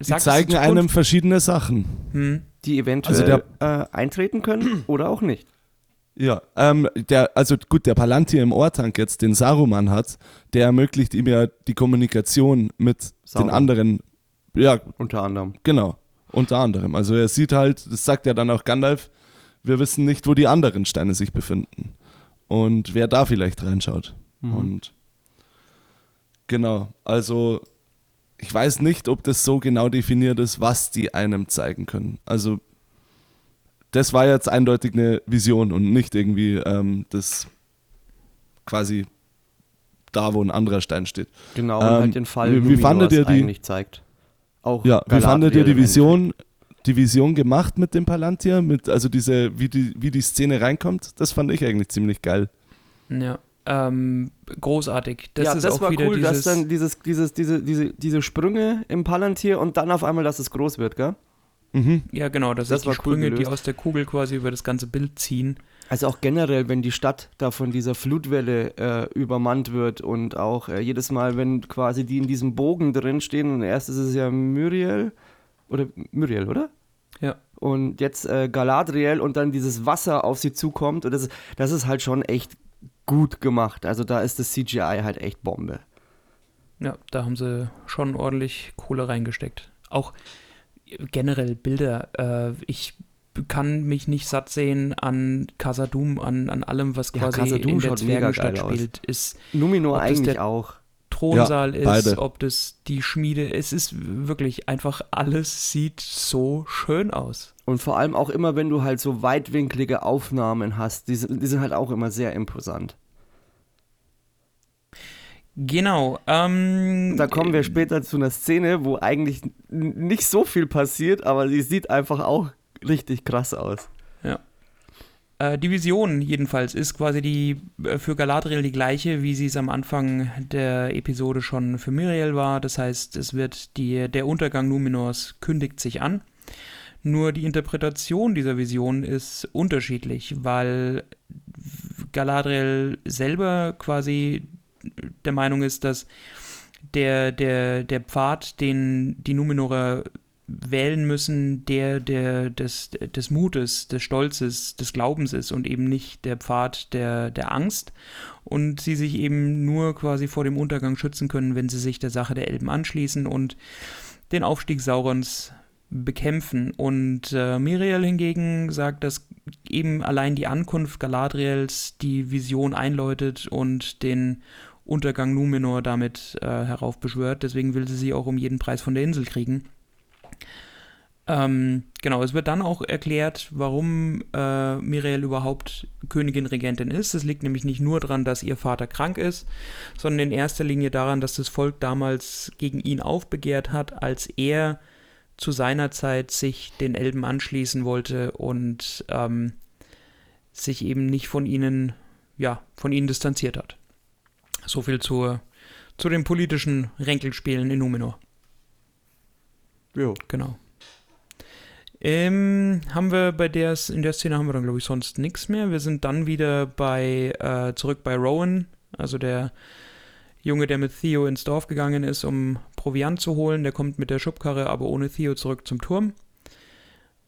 Die Sagt es zeigen einem verschiedene Sachen. Hm. die eventuell Also äh, eintreten können oder auch nicht. Ja, ähm, der, also gut, der Palantir im Ohrtank jetzt, den Saruman hat, der ermöglicht ihm ja die Kommunikation mit Sauron. den anderen. Ja, Unter anderem. genau, unter anderem. Also er sieht halt, das sagt ja dann auch Gandalf, wir wissen nicht, wo die anderen Steine sich befinden. Und wer da vielleicht reinschaut. Mhm. Und genau, also ich weiß nicht, ob das so genau definiert ist, was die einem zeigen können. Also das war jetzt eindeutig eine Vision und nicht irgendwie ähm, das quasi da, wo ein anderer Stein steht. Genau, und Ähm, halt den Fall, wie- wie fandet ihr die- eigentlich zeigt. Auch Ja, wie fandet ihr die Vision, die Vision gemacht mit dem Palantir? Mit, also diese, wie die, wie die Szene reinkommt, das fand ich eigentlich ziemlich geil. Ja. Ähm, großartig. Das ja, ist das auch war wieder cool, dieses. dass dann dieses, dieses, diese, diese, diese Sprünge im Palantir und dann auf einmal, dass es groß wird, gell? Mhm. ja, genau, das, Das ist die war cool Sprünge, die aus der Kugel quasi über das ganze Bild ziehen. Also auch generell, wenn die Stadt da von dieser Flutwelle äh, übermannt wird und auch äh, jedes Mal, wenn quasi die in diesem Bogen drin stehen und erst ist es ja Muriel oder Muriel, oder? Ja. Und jetzt äh, Galadriel und dann dieses Wasser auf sie zukommt und das, ist- das ist halt schon echt gut gemacht. Also da ist das CGI halt echt Bombe. Ja, da haben sie schon ordentlich Kohle reingesteckt. Auch generell Bilder. Äh, ich kann mich nicht satt sehen an Casadum, an, an allem, was Ja, quasi Khazad-dûm in der Zwergenstadt spielt. Ist das eigentlich auch. Thronsaal Ja, ist, beide. ob das die Schmiede, es ist wirklich einfach, alles sieht so schön aus. Und vor allem auch immer, wenn du halt so weitwinklige Aufnahmen hast, die sind, die sind halt auch immer sehr imposant. Genau. Ähm, Da kommen wir später zu einer Szene, wo eigentlich nicht so viel passiert, aber sie sieht einfach auch richtig krass aus. Äh, die Vision jedenfalls ist quasi die äh, für Galadriel die gleiche, wie sie es am Anfang der Episode schon für Miriel war. Das heißt, es wird die, der Untergang Numenors kündigt sich an. Nur die Interpretation dieser Vision ist unterschiedlich, weil Galadriel selber quasi der Meinung ist, dass der, der, der Pfad, den die Numenorer wählen müssen, der, der des, des Mutes, des Stolzes, des Glaubens ist und eben nicht der Pfad der, der Angst. Und sie sich eben nur quasi vor dem Untergang schützen können, wenn sie sich der Sache der Elben anschließen und den Aufstieg Saurons bekämpfen. Und äh, Miriel hingegen sagt, dass eben allein die Ankunft Galadriels die Vision einläutet und den Untergang Numenor damit äh, heraufbeschwört. Deswegen will sie sie auch um jeden Preis von der Insel kriegen. Ähm, genau, es wird dann auch erklärt, warum äh, Miriel überhaupt Königin Regentin ist. Es liegt nämlich nicht nur daran, dass ihr Vater krank ist, sondern in erster Linie daran, dass das Volk damals gegen ihn aufbegehrt hat, als er zu seiner Zeit sich den Elben anschließen wollte und ähm, sich eben nicht von ihnen, ja, von ihnen distanziert hat. So viel zur, zu den politischen Ränkelspielen in Numenor. Jo. Genau. Ähm, haben wir bei der, in der Szene haben wir dann, glaube ich, sonst nichts mehr. Wir sind dann wieder bei, äh, zurück bei Rowan, also der Junge, der mit Theo ins Dorf gegangen ist, um Proviant zu holen. Der kommt mit der Schubkarre, aber ohne Theo zurück zum Turm.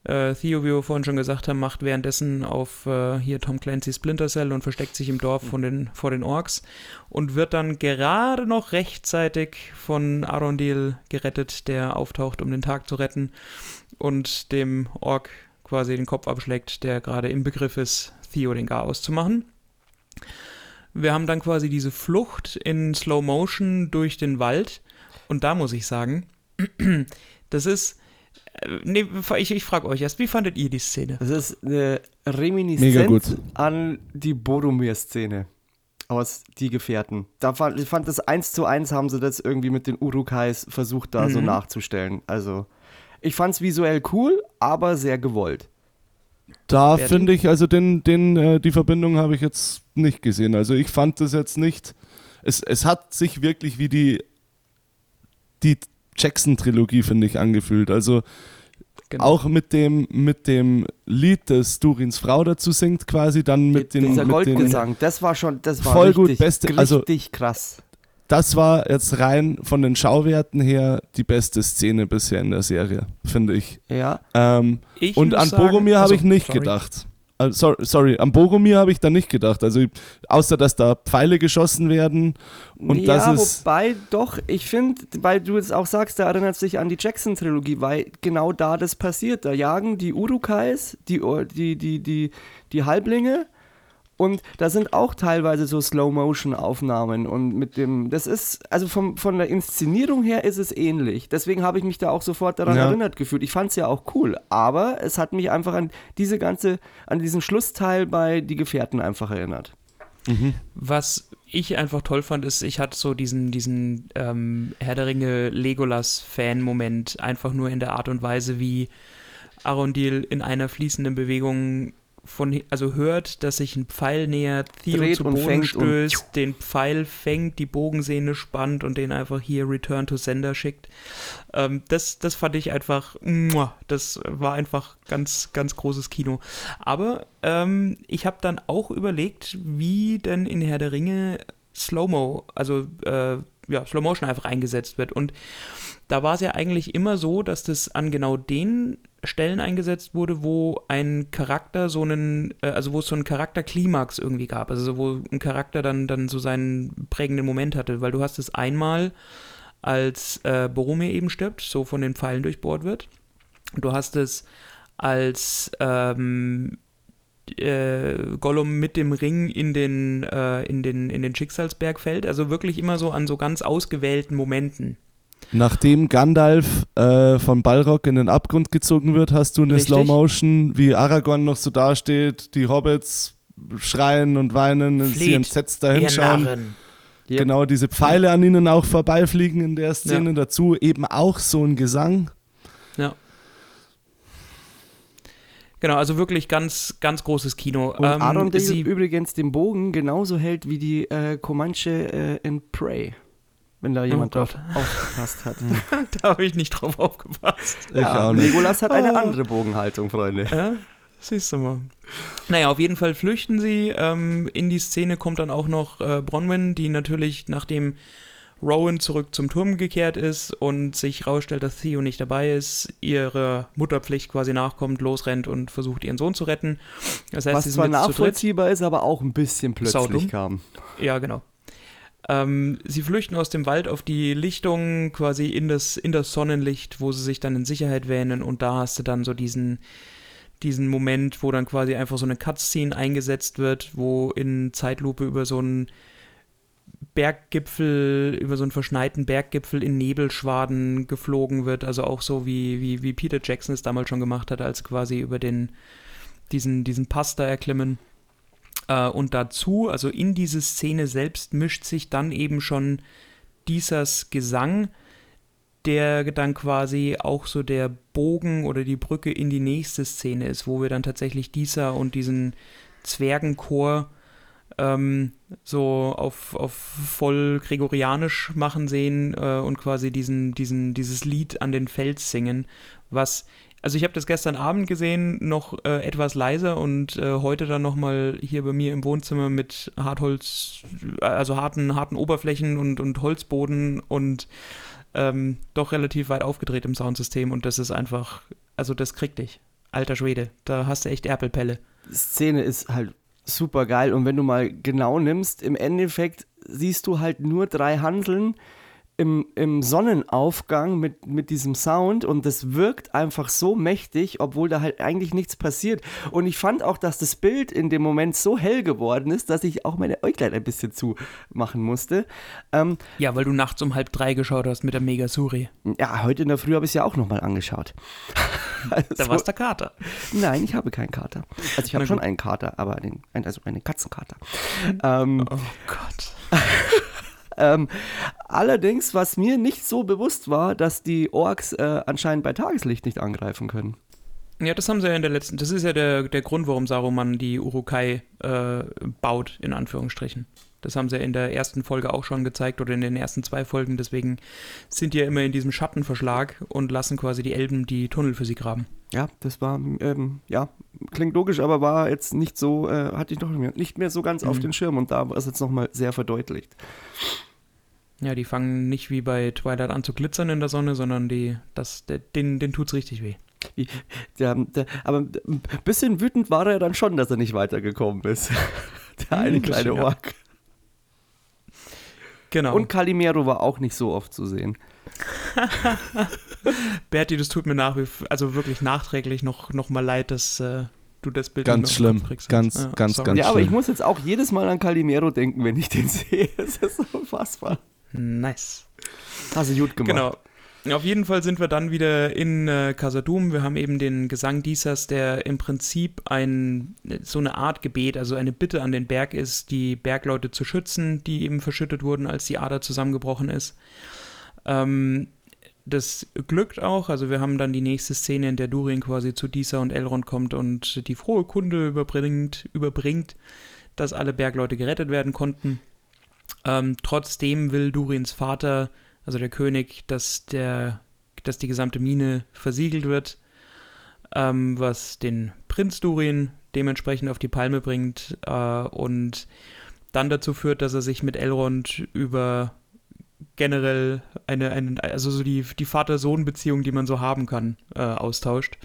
Äh, Theo, wie wir vorhin schon gesagt haben, macht währenddessen auf äh, hier Tom Clancy's Splinter Cell und versteckt sich im Dorf von den, vor den Orks und wird dann gerade noch rechtzeitig von Arondil gerettet, der auftaucht, um den Tag zu retten und dem Ork quasi den Kopf abschlägt, der gerade im Begriff ist, Theo den Garaus zu machen. Wir haben dann quasi diese Flucht in Slow Motion durch den Wald und da muss ich sagen, das ist Nee, ich, ich frage euch erst, wie fandet ihr die Szene? Das ist eine Reminiszenz an die Boromir-Szene aus Die Gefährten. Da fand, ich fand das eins zu eins haben sie das irgendwie mit den Urukais versucht da so Mhm. nachzustellen. Also ich fand es visuell cool, aber sehr gewollt. Da finde ich, also den, den, äh, die Verbindung habe ich jetzt nicht gesehen. Also ich fand das jetzt nicht. Es, es hat sich wirklich wie die, die Jackson-Trilogie, finde ich, angefühlt. Also Genau. auch mit dem, mit dem Lied, das Durins Frau dazu singt, quasi, dann mit den. Dieser mit den Goldgesang, das war schon, das war Voll richtig, gut, beste- richtig also- krass. das war jetzt rein von den Schauwerten her die beste Szene bisher in der Serie, finde ich. Ja, Ähm, Ich und an sagen- Boromir habe also, ich nicht sorry. gedacht. Äh, sorry, sorry, an Boromir habe ich da nicht gedacht. Also außer dass da Pfeile geschossen werden und ja, das ist wobei doch, ich finde, weil du jetzt auch sagst, da erinnert sich an die Jackson-Trilogie, weil genau da das passiert. Da jagen die Urukais, die, die, die, die, die Halblinge und da sind auch teilweise so Slow-Motion-Aufnahmen und mit dem, das ist, also vom, von der Inszenierung her ist es ähnlich. Deswegen habe ich mich da auch sofort daran Ja. erinnert gefühlt. Ich fand es ja auch cool, aber es hat mich einfach an diese ganze, an diesen Schlussteil bei Die Gefährten einfach erinnert. Was ich einfach toll fand, ist, ich hatte so diesen, diesen ähm, Herr der Ringe Legolas-Fan-Moment, einfach nur in der Art und Weise, wie Arondil in einer fließenden Bewegung von, also hört, dass sich ein Pfeil nähert, Theo Dreht zu Boden stößt, den Pfeil fängt, die Bogensehne spannt und den einfach hier Return to Sender schickt. Ähm, das, das fand ich einfach, das war einfach ganz, ganz großes Kino. Aber ähm, ich habe dann auch überlegt, wie denn in Herr der Ringe Slow-Mo, also äh, ja, Slow Motion einfach eingesetzt wird. Und da war es ja eigentlich immer so, dass das an genau den Stellen eingesetzt wurde, wo ein Charakter so einen, äh, also wo es so einen Charakterklimax irgendwie gab, also wo ein Charakter dann, dann so seinen prägenden Moment hatte, weil du hast es einmal, als äh, Boromir eben stirbt, so von den Pfeilen durchbohrt wird. Du hast es als ähm, äh, Gollum mit dem Ring in den, äh, in, den, in den Schicksalsberg fällt. Also wirklich immer so an so ganz ausgewählten Momenten. nachdem Gandalf äh, von Balrog in den Abgrund gezogen wird, hast du eine Richtig. Slow Motion, wie Aragorn noch so dasteht, die Hobbits schreien und weinen, sie Flieht, entsetzt da hinschauen. Narren. Yep. Genau, diese Pfeile an ihnen auch vorbeifliegen in der Szene. Dazu eben auch so ein Gesang. Ja. Genau, also wirklich ganz, ganz großes Kino. Und Ähm, Arondale sie, übrigens den Bogen genauso hält wie die äh, Comanche äh, in Prey. Wenn da jemand drauf Gott. aufgepasst hat. da habe ich nicht drauf aufgepasst. Ich ja, auch nicht. Legolas hat eine Ah. andere Bogenhaltung, Freunde. Ja, siehst du mal. Naja, auf jeden Fall flüchten sie. Ähm, in die Szene kommt dann auch noch äh, Bronwyn, die natürlich, nachdem Rowan zurück zum Turm gekehrt ist und sich rausstellt, dass Theo nicht dabei ist, ihre Mutterpflicht quasi nachkommt, losrennt und versucht, ihren Sohn zu retten. Das heißt, Was zwar nachvollziehbar ist, aber auch ein bisschen plötzlich kam. Ja, genau. Ähm, sie flüchten aus dem Wald auf die Lichtung, quasi in das, in das Sonnenlicht, wo sie sich dann in Sicherheit wähnen und da hast du dann so diesen, diesen Moment, wo dann quasi einfach so eine Cutscene eingesetzt wird, wo in Zeitlupe über so einen Berggipfel, über so einen verschneiten Berggipfel in Nebelschwaden geflogen wird. Also auch so wie, wie, wie Peter Jackson es damals schon gemacht hat, als quasi über den, diesen, diesen Pass da erklimmen. Äh, und dazu, also in diese Szene selbst, mischt sich dann eben schon Diesers Gesang, der dann quasi auch so der Bogen oder die Brücke in die nächste Szene ist, wo wir dann tatsächlich Dieser und diesen Zwergenchor ähm, so auf, auf voll gregorianisch machen sehen äh, und quasi diesen, diesen, dieses Lied an den Fels singen, was also ich habe das gestern Abend gesehen, noch äh, etwas leiser und äh, heute dann nochmal hier bei mir im Wohnzimmer mit Hartholz, also harten, harten Oberflächen und, und Holzboden und ähm, doch relativ weit aufgedreht im Soundsystem und das ist einfach, also das kriegt dich. Alter Schwede, da hast du echt Erpelpelle. Szene ist halt super geil und wenn du mal genau nimmst, im Endeffekt siehst du halt nur drei Handeln, im, im Sonnenaufgang mit, mit diesem Sound und das wirkt einfach so mächtig, obwohl da halt eigentlich nichts passiert. Und ich fand auch, dass das Bild in dem Moment so hell geworden ist, dass ich auch meine Äuglein ein bisschen zumachen musste. Ähm, ja, weil du nachts um halb drei geschaut hast mit der Megasuri. Ja, heute in der Früh habe ich es ja auch nochmal angeschaut. also, da war es der Kater. Nein, ich habe keinen Kater. Also ich habe schon einen Kater, aber einen, also einen Katzenkater. Ähm, oh Gott. Ähm, allerdings, was mir nicht so bewusst war, dass die Orks äh, anscheinend bei Tageslicht nicht angreifen können. Ja, das haben sie ja in der letzten. Das ist ja der, der Grund, warum Saruman die Urukai äh, baut, in Anführungsstrichen. Das haben sie in der ersten Folge auch schon gezeigt oder in den ersten zwei Folgen. Deswegen sind die ja immer in diesem Schattenverschlag und lassen quasi die Elben die Tunnel für sie graben. Ja, das war, ähm, ja, klingt logisch, aber war jetzt nicht so, äh, hatte ich doch nicht mehr so ganz mhm. auf den Schirm und da war es jetzt nochmal sehr verdeutlicht. Ja, die fangen nicht wie bei Twilight an zu glitzern in der Sonne, sondern die, das, der, den, den tut's richtig weh. Der, aber ein bisschen wütend war er dann schon, dass er nicht weitergekommen ist. Der eine kleine Ork. Genau. Und Calimero war auch nicht so oft zu sehen. Berti, das tut mir nach, also wirklich nachträglich noch, noch mal leid, dass äh, du das Bild ganz schlimm, ganz, ja, ganz, sorry. ganz Ja, aber ich muss jetzt auch jedes Mal an Calimero denken, wenn ich den sehe. Es ist so unfassbar. Nice. Hast du gut gemacht. Genau. Auf jeden Fall sind wir dann wieder in äh, Casadum. Wir haben eben den Gesang Diesers, der im Prinzip ein, so eine Art Gebet, also eine Bitte an den Berg ist, die Bergleute zu schützen, die eben verschüttet wurden, als die Ader zusammengebrochen ist. Ähm, das glückt auch. Also wir haben dann die nächste Szene, in der Durin quasi zu Disa und Elrond kommt und die frohe Kunde überbringt, überbringt, dass alle Bergleute gerettet werden konnten. Ähm, trotzdem will Durins Vater also der König, dass, der, dass die gesamte Mine versiegelt wird, ähm, was den Prinz Durin dementsprechend auf die Palme bringt äh, und dann dazu führt, dass er sich mit Elrond über generell eine, eine also so die, die Vater-Sohn-Beziehung, die man so haben kann, äh, austauscht.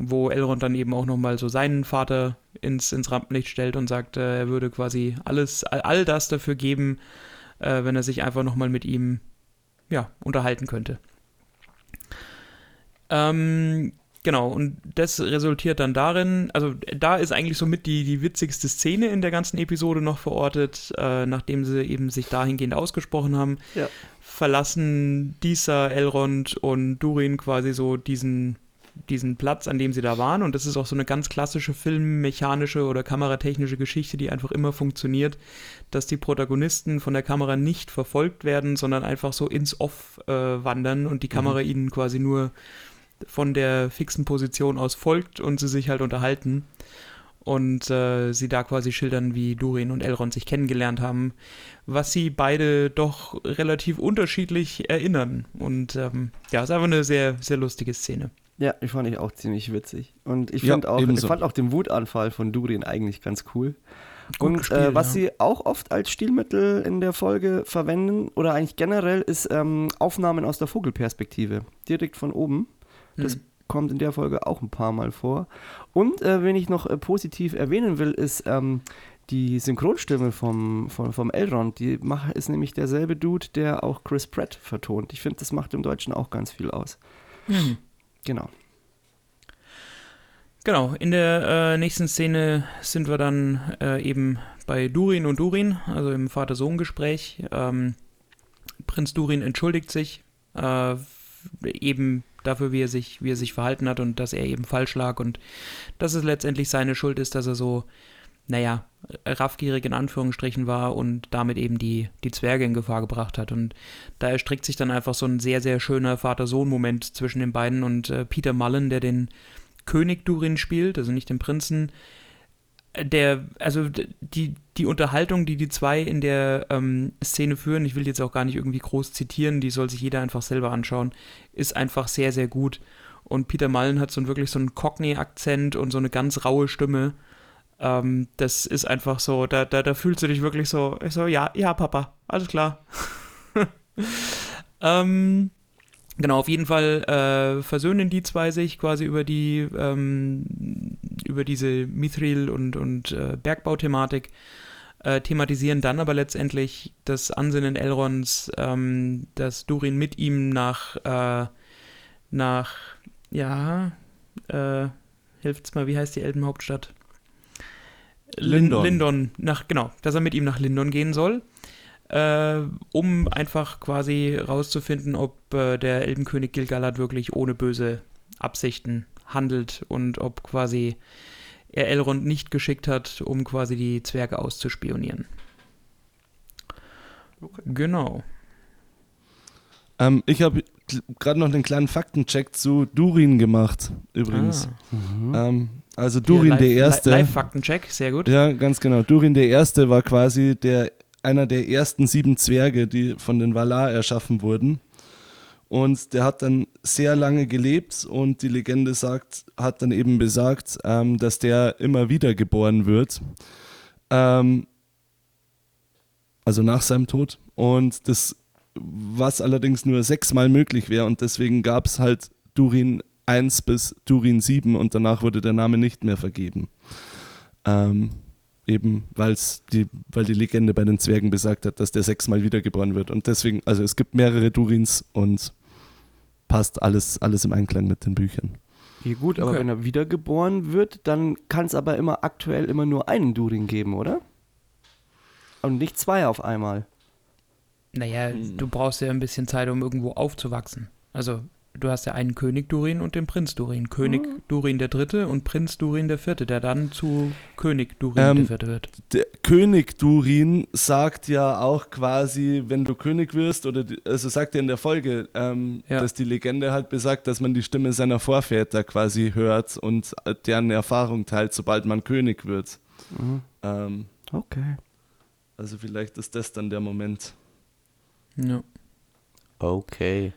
Wo Elrond dann eben auch nochmal so seinen Vater ins, ins Rampenlicht stellt und sagt, äh, er würde quasi alles, all, all das dafür geben, äh, wenn er sich einfach nochmal mit ihm ja, unterhalten könnte. Ähm, genau, und das resultiert dann darin, also da ist eigentlich somit die, die witzigste Szene in der ganzen Episode noch verortet, äh, nachdem sie eben sich dahingehend ausgesprochen haben, ja. verlassen Disa, Elrond und Durin quasi so diesen diesen Platz, an dem sie da waren. Und das ist auch so eine ganz klassische filmmechanische oder kameratechnische Geschichte, die einfach immer funktioniert, dass die Protagonisten von der Kamera nicht verfolgt werden, sondern einfach so ins Off äh, wandern und die Kamera mhm. ihnen quasi nur von der fixen Position aus folgt und sie sich halt unterhalten. Und äh, sie da quasi schildern, wie Durin und Elrond sich kennengelernt haben, was sie beide doch relativ unterschiedlich erinnern. Und ähm, ja, ist einfach eine sehr, sehr lustige Szene. Ja, ich fand ich auch ziemlich witzig. Und ich, ja, auch, ich fand auch den Wutanfall von Durin eigentlich ganz cool. Gut und gespielt, äh, was ja. sie auch oft als Stilmittel in der Folge verwenden oder eigentlich generell ist ähm, Aufnahmen aus der Vogelperspektive, direkt von oben. Das hm. kommt in der Folge auch ein paar Mal vor. Und äh, wenn ich noch äh, positiv erwähnen will, ist ähm, die Synchronstimme vom, vom, vom Elrond. Die mach, ist nämlich derselbe Dude, der auch Chris Pratt vertont. Ich finde, das macht im Deutschen auch ganz viel aus. Mhm. Genau. Genau, in der äh, nächsten Szene sind wir dann äh, eben bei Durin und Durin, also im Vater-Sohn-Gespräch. Ähm, Prinz Durin entschuldigt sich äh, eben dafür, wie er, sich, wie er sich verhalten hat und dass er eben falsch lag und dass es letztendlich seine Schuld ist, dass er so, naja, raffgierig in Anführungsstrichen war und damit eben die, die Zwerge in Gefahr gebracht hat. Und da erstreckt sich dann einfach so ein sehr, sehr schöner Vater-Sohn-Moment zwischen den beiden und äh, Peter Mullen, der den König Durin spielt, also nicht den Prinzen. Der, also die, die Unterhaltung, die die zwei in der ähm, Szene führen, ich will jetzt auch gar nicht irgendwie groß zitieren, die soll sich jeder einfach selber anschauen, ist einfach sehr, sehr gut. Und Peter Mullen hat so ein, wirklich so einen Cockney-Akzent und so eine ganz raue Stimme. Ähm, das ist einfach so, da, da, da fühlst du dich wirklich so, so, ja, ja, Papa, alles klar. ähm, Genau, auf jeden Fall äh, versöhnen die zwei sich quasi über die ähm, über diese Mithril und, und äh, Bergbauthematik, äh, thematisieren dann aber letztendlich das Ansinnen Elrons, ähm, dass Durin mit ihm nach äh, nach ja äh, hilft's mal, wie heißt die Elbenhauptstadt? Lindon. Lindon, nach, genau, dass er mit ihm nach Lindon gehen soll äh, um einfach quasi rauszufinden, ob äh, der Elbenkönig Gilgalad wirklich ohne böse Absichten handelt und ob quasi er Elrond nicht geschickt hat, um quasi die Zwerge auszuspionieren. Okay. Genau. Ähm, ich habe gerade noch einen kleinen Faktencheck zu Durin gemacht, übrigens. Ah. Mhm. Ähm, also Durin live, der Erste. Live-Faktencheck, sehr gut. Ja, ganz genau. Durin der Erste war quasi der einer der ersten sieben Zwerge, die von den Valar erschaffen wurden. Und der hat dann sehr lange gelebt und die Legende sagt, hat dann eben besagt, ähm, dass der immer wieder geboren wird. Ähm, also nach seinem Tod. Und das, was allerdings nur sechsmal möglich wäre. Und deswegen gab es halt Durin 1 bis Durin 7 und danach wurde der Name nicht mehr vergeben. Ähm, eben weil's die, weil die Legende bei den Zwergen besagt hat, dass der sechsmal wiedergeboren wird. Und deswegen, also es gibt mehrere Durins und passt alles, alles im Einklang mit den Büchern. Ja gut, aber okay. wenn er wiedergeboren wird, dann kann es aber immer aktuell immer nur einen Durin geben, oder? Und nicht zwei auf einmal. Naja, hm. du brauchst ja ein bisschen Zeit, um irgendwo aufzuwachsen. Also du hast ja einen König Durin und den Prinz Durin. König mhm. Durin der Dritte und Prinz Durin der Vierte, der dann zu König Durin ähm, der Vierte wird. Der König Durin sagt ja auch quasi, wenn du König wirst, oder die, also sagt er in der Folge, ähm, ja. dass die Legende halt besagt, dass man die Stimme seiner Vorväter quasi hört und deren Erfahrung teilt, sobald man König wird. Mhm. Ähm, okay. Also vielleicht ist das dann der Moment. Ja. Okay.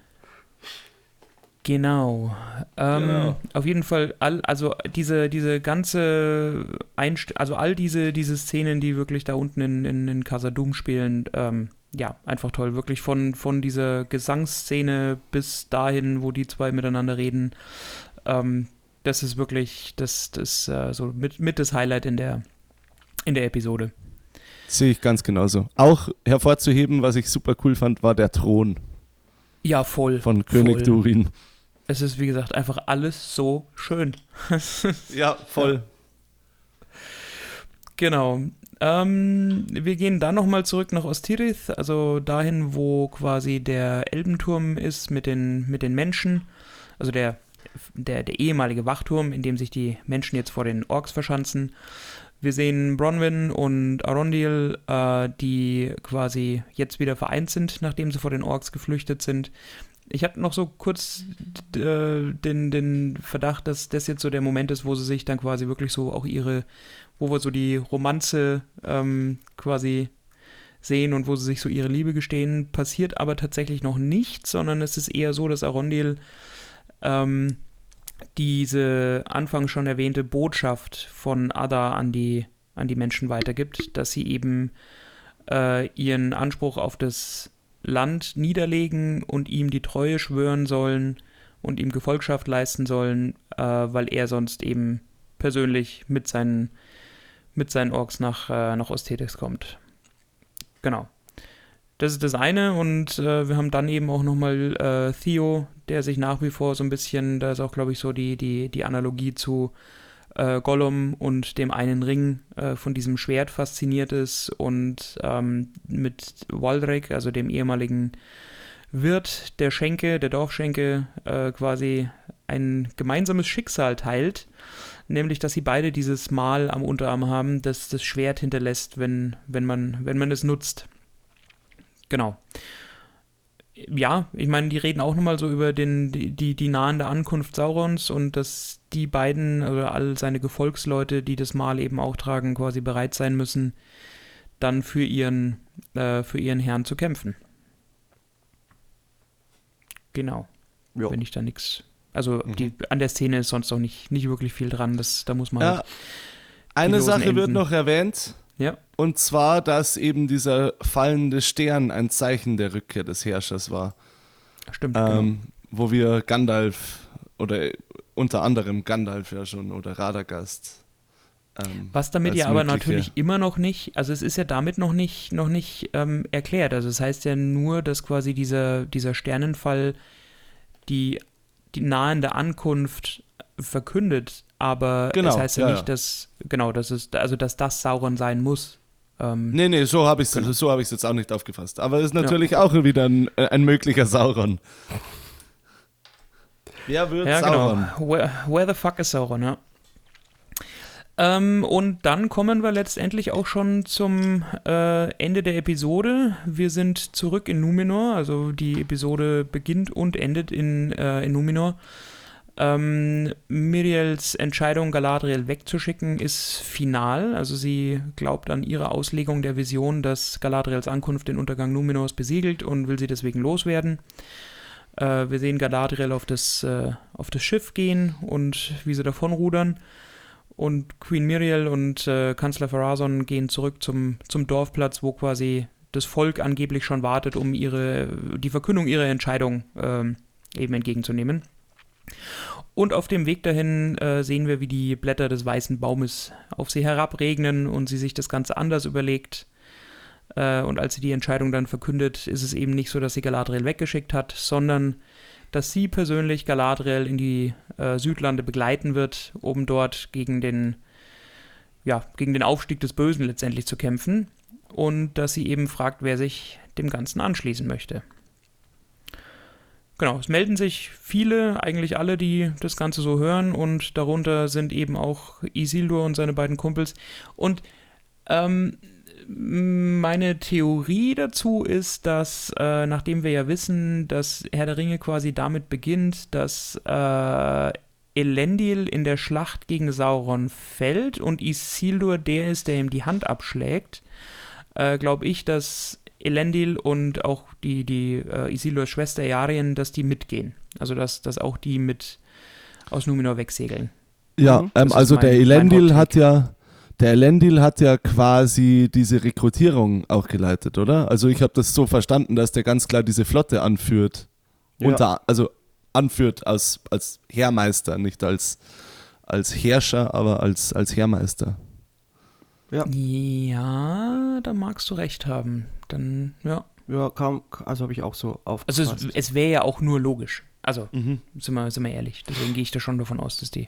Genau. Ähm, genau. Auf jeden Fall, all, also diese, diese ganze Einst also all diese, diese Szenen, die wirklich da unten in, in, in Casadum spielen, ähm, ja, einfach toll. Wirklich von, von dieser Gesangsszene bis dahin, wo die zwei miteinander reden. Ähm, das ist wirklich das, das äh, so mit, mit das Highlight in der, in der Episode. Sehe ich ganz genauso. Auch hervorzuheben, was ich super cool fand, war der Thron. Ja, voll. Von König voll. Durin es ist, wie gesagt, einfach alles so schön. ja, voll. Genau. Ähm, wir gehen dann nochmal zurück nach Ostirith, also dahin, wo quasi der Elbenturm ist mit den, mit den Menschen. Also der, der, der ehemalige Wachturm, in dem sich die Menschen jetzt vor den Orks verschanzen. Wir sehen Bronwyn und Arondil, äh, die quasi jetzt wieder vereint sind, nachdem sie vor den Orks geflüchtet sind. Ich hatte noch so kurz äh, den, den Verdacht, dass das jetzt so der Moment ist, wo sie sich dann quasi wirklich so auch ihre, wo wir so die Romanze ähm, quasi sehen und wo sie sich so ihre Liebe gestehen. Passiert aber tatsächlich noch nicht, sondern es ist eher so, dass Arondil ähm, diese anfangs schon erwähnte Botschaft von Ada an die, an die Menschen weitergibt, dass sie eben äh, ihren Anspruch auf das Land niederlegen und ihm die Treue schwören sollen und ihm Gefolgschaft leisten sollen, äh, weil er sonst eben persönlich mit seinen, mit seinen Orks nach, äh, nach Osthetix kommt. Genau. Das ist das eine und äh, wir haben dann eben auch nochmal äh, Theo, der sich nach wie vor so ein bisschen, da ist auch glaube ich so die, die, die Analogie zu äh, Gollum und dem einen Ring äh, von diesem Schwert fasziniert ist und ähm, mit Waldrick, also dem ehemaligen Wirt der Schenke, der Dorfschenke, äh, quasi ein gemeinsames Schicksal teilt, nämlich dass sie beide dieses Mal am Unterarm haben, das das Schwert hinterlässt, wenn, wenn, man, wenn man es nutzt. Genau. Ja, ich meine, die reden auch nochmal so über den, die, die, die nahende Ankunft Saurons und dass die beiden oder all seine Gefolgsleute, die das Mal eben auch tragen, quasi bereit sein müssen, dann für ihren, äh, für ihren Herrn zu kämpfen. Genau. Ja. Wenn ich da nichts. Also die, an der Szene ist sonst auch nicht, nicht wirklich viel dran. Das, da muss man Ja, halt, eine Sache wird Enden. noch erwähnt. Ja. Und zwar, dass eben dieser fallende Stern ein Zeichen der Rückkehr des Herrschers war. Stimmt. genau. Ähm, wo wir Gandalf oder unter anderem Gandalf ja schon oder Radagast. Ähm, Was damit ja aber mögliche- natürlich immer noch nicht, also es ist ja damit noch nicht, noch nicht ähm, erklärt. Also es heißt ja nur, dass quasi dieser, dieser Sternenfall die, die nahende Ankunft verkündet, aber Genau, es heißt ja, ja, nicht, ja. dass, genau, dass es, also dass das Sauron sein muss. Ähm, Nee, nee, so habe ich es Genau. so hab jetzt auch nicht aufgefasst. Aber es ist natürlich auch wieder ein, äh, ein möglicher Sauron. Wer wird Ja, Sauron? genau. Where, where the fuck is Sauron, ja. Ähm, und dann kommen wir letztendlich auch schon zum äh, Ende der Episode. Wir sind zurück in Numenor, also die Episode beginnt und endet in, äh, in Numenor. Ähm, Miriels Entscheidung, Galadriel wegzuschicken, ist final. Also sie glaubt an ihre Auslegung der Vision, dass Galadriels Ankunft den Untergang Numenors besiegelt und will sie deswegen loswerden. Äh, wir sehen Galadriel auf das, äh, auf das Schiff gehen und wie sie davonrudern. Und Queen Miriel und äh, Kanzler Farazon gehen zurück zum, zum Dorfplatz, wo quasi das Volk angeblich schon wartet, um ihre, die Verkündung ihrer Entscheidung ähm, eben entgegenzunehmen. Und auf dem Weg dahin äh, sehen wir, wie die Blätter des weißen Baumes auf sie herabregnen und sie sich das Ganze anders überlegt. Äh, und als sie die Entscheidung dann verkündet, ist es eben nicht so, dass sie Galadriel weggeschickt hat, sondern dass sie persönlich Galadriel in die äh, Südlande begleiten wird, um dort gegen den, ja, gegen den Aufstieg des Bösen letztendlich zu kämpfen. Und dass sie eben fragt, wer sich dem Ganzen anschließen möchte. Genau, es melden sich viele, eigentlich alle, die das Ganze so hören und darunter sind eben auch Isildur und seine beiden Kumpels. Und ähm, meine Theorie dazu ist, dass, äh, nachdem wir ja wissen, dass Herr der Ringe quasi damit beginnt, dass äh, Elendil in der Schlacht gegen Sauron fällt und Isildur der ist, der ihm die Hand abschlägt, äh, glaube ich, dass Elendil und auch die, die äh, Isildurs Schwester Yarien, dass die mitgehen. Also dass, dass auch die mit aus Numenor wegsegeln. Ja, Mhm. ähm, also mein- der Elendil hat ja, der Elendil hat ja quasi diese Rekrutierung auch geleitet, oder? Also ich habe das so verstanden, dass der ganz klar diese Flotte anführt. Ja. Unter, also anführt als, als Heermeister, nicht als, als Herrscher, aber als, als Heermeister. Ja. Ja, da magst du recht haben. Dann, ja. Ja, kam, also habe ich auch so Also aufgefasst. es, es wäre ja auch nur logisch. Also, Mhm. sind wir, sind wir ehrlich. Deswegen gehe ich da schon davon aus, dass die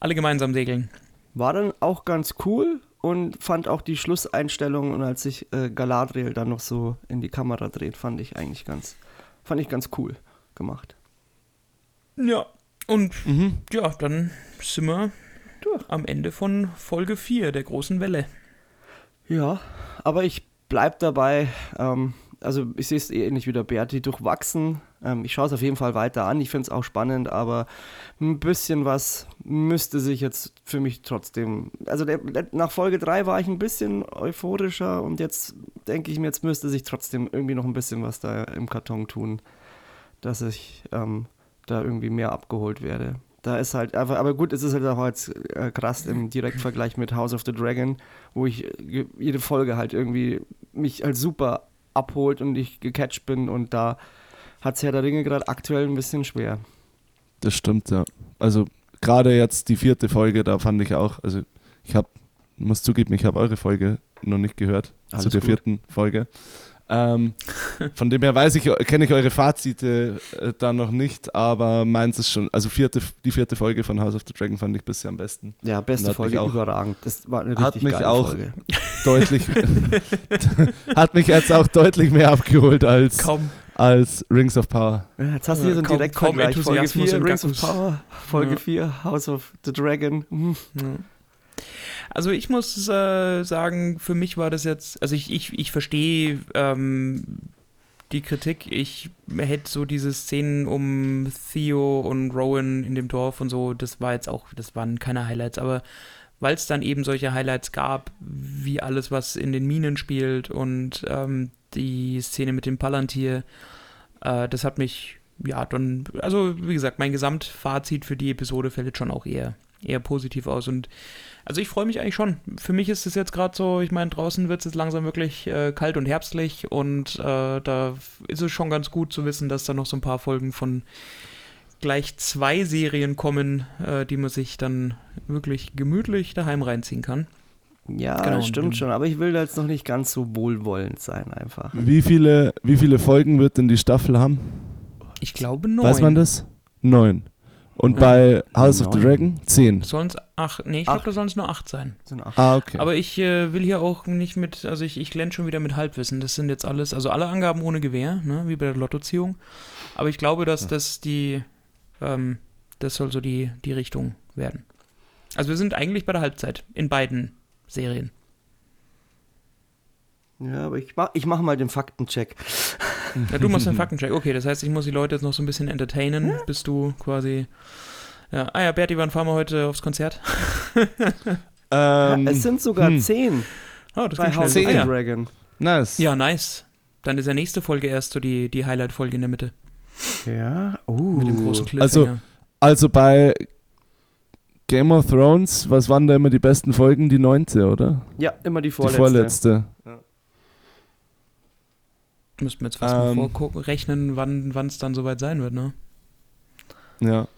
alle gemeinsam segeln. War dann auch ganz cool und fand auch die Schlusseinstellung und als sich äh, Galadriel dann noch so in die Kamera dreht, fand ich eigentlich ganz, fand ich ganz cool gemacht. Ja. Und Mhm. ja, dann sind wir Durch. am Ende von Folge 4 der großen Welle. Ja, aber ich bleib dabei, ähm, also ich sehe es ähnlich wie der Berti, durchwachsen. Ähm, ich schaue es auf jeden Fall weiter an, ich finde es auch spannend, aber ein bisschen was müsste sich jetzt für mich trotzdem, also der, nach Folge 3 war ich ein bisschen euphorischer und jetzt denke ich mir, jetzt müsste sich trotzdem irgendwie noch ein bisschen was da im Karton tun, dass ich ähm, da irgendwie mehr abgeholt werde. Da ist halt einfach, aber gut, es ist halt auch jetzt äh, krass im Direktvergleich mit House of the Dragon, wo ich äh, jede Folge halt irgendwie mich halt super abholt und ich gecatcht bin und da hat Herr der Ringe gerade aktuell ein bisschen schwer. Das stimmt, ja. Also gerade jetzt die vierte Folge, da fand ich auch, also ich habe, muss zugeben, ich habe eure Folge noch nicht gehört, Alles zu der gut. vierten Folge. Ähm, von dem her weiß ich, kenne ich eure Fazite äh, da noch nicht, aber meins ist schon, also vierte, die vierte Folge von House of the Dragon fand ich bisher am besten. Ja, beste Folge, auch- überragend. Das war eine Hat mich geile auch- Folge. Deutlich, hat mich jetzt auch deutlich mehr abgeholt als, als Rings of Power. Ja, Jetzt hast du hier so einen Kaum- Direktvergleich. Folge Enthusiasmus 4, in Rings of. Power, Folge Ja. 4, House of the Dragon. Hm. Ja. Also ich muss äh, sagen, für mich war das jetzt, also ich, ich, ich verstehe ähm, die Kritik. Ich hätte so diese Szenen um Theo und Rowan in dem Dorf und so, das war jetzt auch, das waren keine Highlights, aber weil es dann eben solche Highlights gab, wie alles, was in den Minen spielt und ähm, die Szene mit dem Palantir, äh, das hat mich, ja, dann, also wie gesagt, mein Gesamtfazit für die Episode fällt schon auch eher, eher positiv aus und also ich freue mich eigentlich schon. Für mich ist es jetzt gerade so, ich meine, draußen wird es jetzt langsam wirklich äh, kalt und herbstlich und äh, da ist es schon ganz gut zu wissen, dass da noch so ein paar Folgen von gleich zwei Serien kommen, äh, die man sich dann wirklich gemütlich daheim reinziehen kann. Ja, Genau, stimmt schon, aber ich will da jetzt noch nicht ganz so wohlwollend sein einfach. Wie viele, wie viele Folgen wird denn die Staffel haben? Ich glaube neun. Weiß man das? Neun. Und Ja. bei House of the. Dragon? Zehn. Sollen es acht? Nee, ich glaube, da sollen es nur acht sein. Sind acht. Ah, okay. Aber ich äh, will hier auch nicht mit, also ich, ich glänze schon wieder mit Halbwissen. Das sind jetzt alles, also alle Angaben ohne Gewähr, ne, wie bei der Lottoziehung. Aber ich glaube, dass das die, ähm, das soll so die, die Richtung werden. Also wir sind eigentlich bei der Halbzeit in beiden Serien. Ja, aber ich mach, ich mach mal den Faktencheck. Ja, du machst den Faktencheck. Okay, das heißt, ich muss die Leute jetzt noch so ein bisschen entertainen, bis du quasi. Ja. Ah ja, Berti, wann fahren wir heute aufs Konzert? ähm, es sind sogar hm. zehn Oh, das bei House schnell. Ah, the ja. Dragon. nice. ja, nice. Dann ist ja nächste Folge erst so die, die Highlight-Folge in der Mitte. Ja, oh. Mit dem großen. Also- Also bei Game of Thrones, was waren da immer die besten Folgen? Die neunte, oder? Ja, immer die Die vorletzte. vorletzte. Müssten wir jetzt fast Ähm. mal vorgucken, rechnen, wann es dann soweit sein wird, ne? Ja.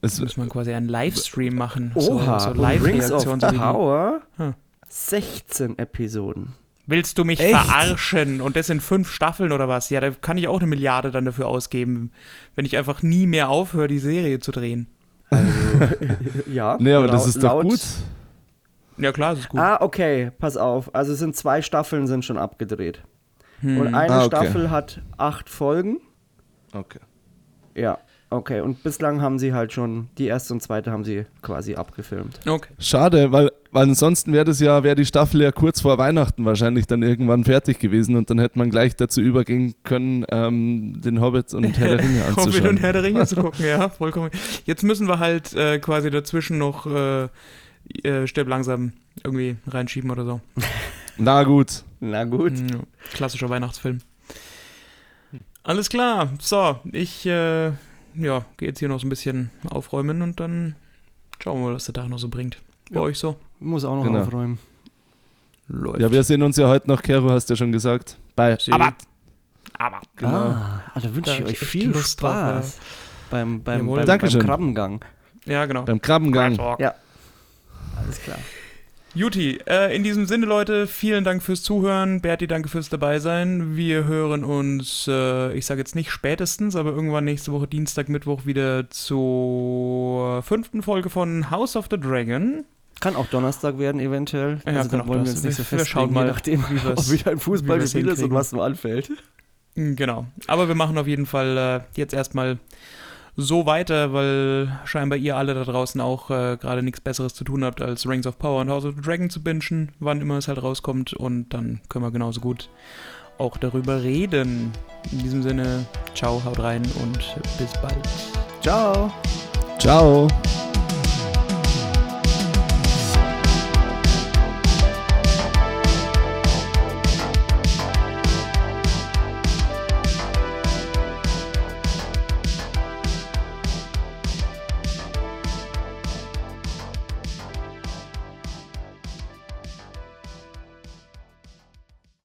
Es, Müssen wir quasi einen Livestream machen. Oha, so, so Live-Reaktion. So Power, Hm. 16 Episoden. Willst du mich Echt? verarschen? Und das sind fünf Staffeln oder was? Ja, da kann ich auch eine Milliarde dann dafür ausgeben, wenn ich einfach nie mehr aufhöre, die Serie zu drehen. Ja. nee, aber das ist doch gut. Ja, klar, das ist gut. Ah, okay, pass auf. Also es sind zwei Staffeln sind schon abgedreht. Hm. Und eine Ah, okay. Staffel hat acht Folgen. Okay. Ja, okay. Und bislang haben sie halt schon, die erste und zweite haben sie quasi abgefilmt. Okay. Schade, weil, weil ansonsten wäre das ja, wäre die Staffel ja kurz vor Weihnachten wahrscheinlich dann irgendwann fertig gewesen und dann hätte man gleich dazu übergehen können, ähm, den Hobbit und Herr der Ringe Hobbit und anzuschauen. Herr der Ringe zu gucken, ja, vollkommen. Jetzt müssen wir halt äh, quasi dazwischen noch äh, äh, Stirb langsam irgendwie reinschieben oder so. Na gut. Na gut. Klassischer Weihnachtsfilm. Alles klar. So, ich äh, ja, gehe jetzt hier noch so ein bisschen aufräumen und dann schauen wir mal, was der Tag noch so bringt. Bei Ja. euch so? Muss auch noch Genau. aufräumen. Läuft. Ja, wir sehen uns ja heute noch, Kero, hast du ja schon gesagt. Bei Sie- Aber Aber. Genau. Ah, da wünsche ich euch viel drauf, Spaß. Beim, beim, Jawohl. beim, beim. Krabbengang. Ja, genau. beim Krabbengang. Ja. Alles klar. Juti, äh, in diesem Sinne, Leute, vielen Dank fürs Zuhören. Berti, danke fürs Dabeisein. Wir hören uns, äh, ich sage jetzt nicht spätestens, aber irgendwann nächste Woche Dienstag, Mittwoch wieder zur fünften Folge von House of the Dragon. Kann auch Donnerstag werden, eventuell. Ja, also kann da auch wollen wir uns nicht so Wir- wir schauen festlegen, mal, je nachdem, wie wir's- ob wieder ein Fußballspiel ist und was nur anfällt. Genau. Aber wir machen auf jeden Fall äh, jetzt erstmal so weiter, weil scheinbar ihr alle da draußen auch äh, gerade nichts Besseres zu tun habt, als Rings of Power und House of the Dragon zu bingen, wann immer es halt rauskommt. Und dann können wir genauso gut auch darüber reden. In diesem Sinne, ciao, haut rein und bis bald. Ciao. Ciao.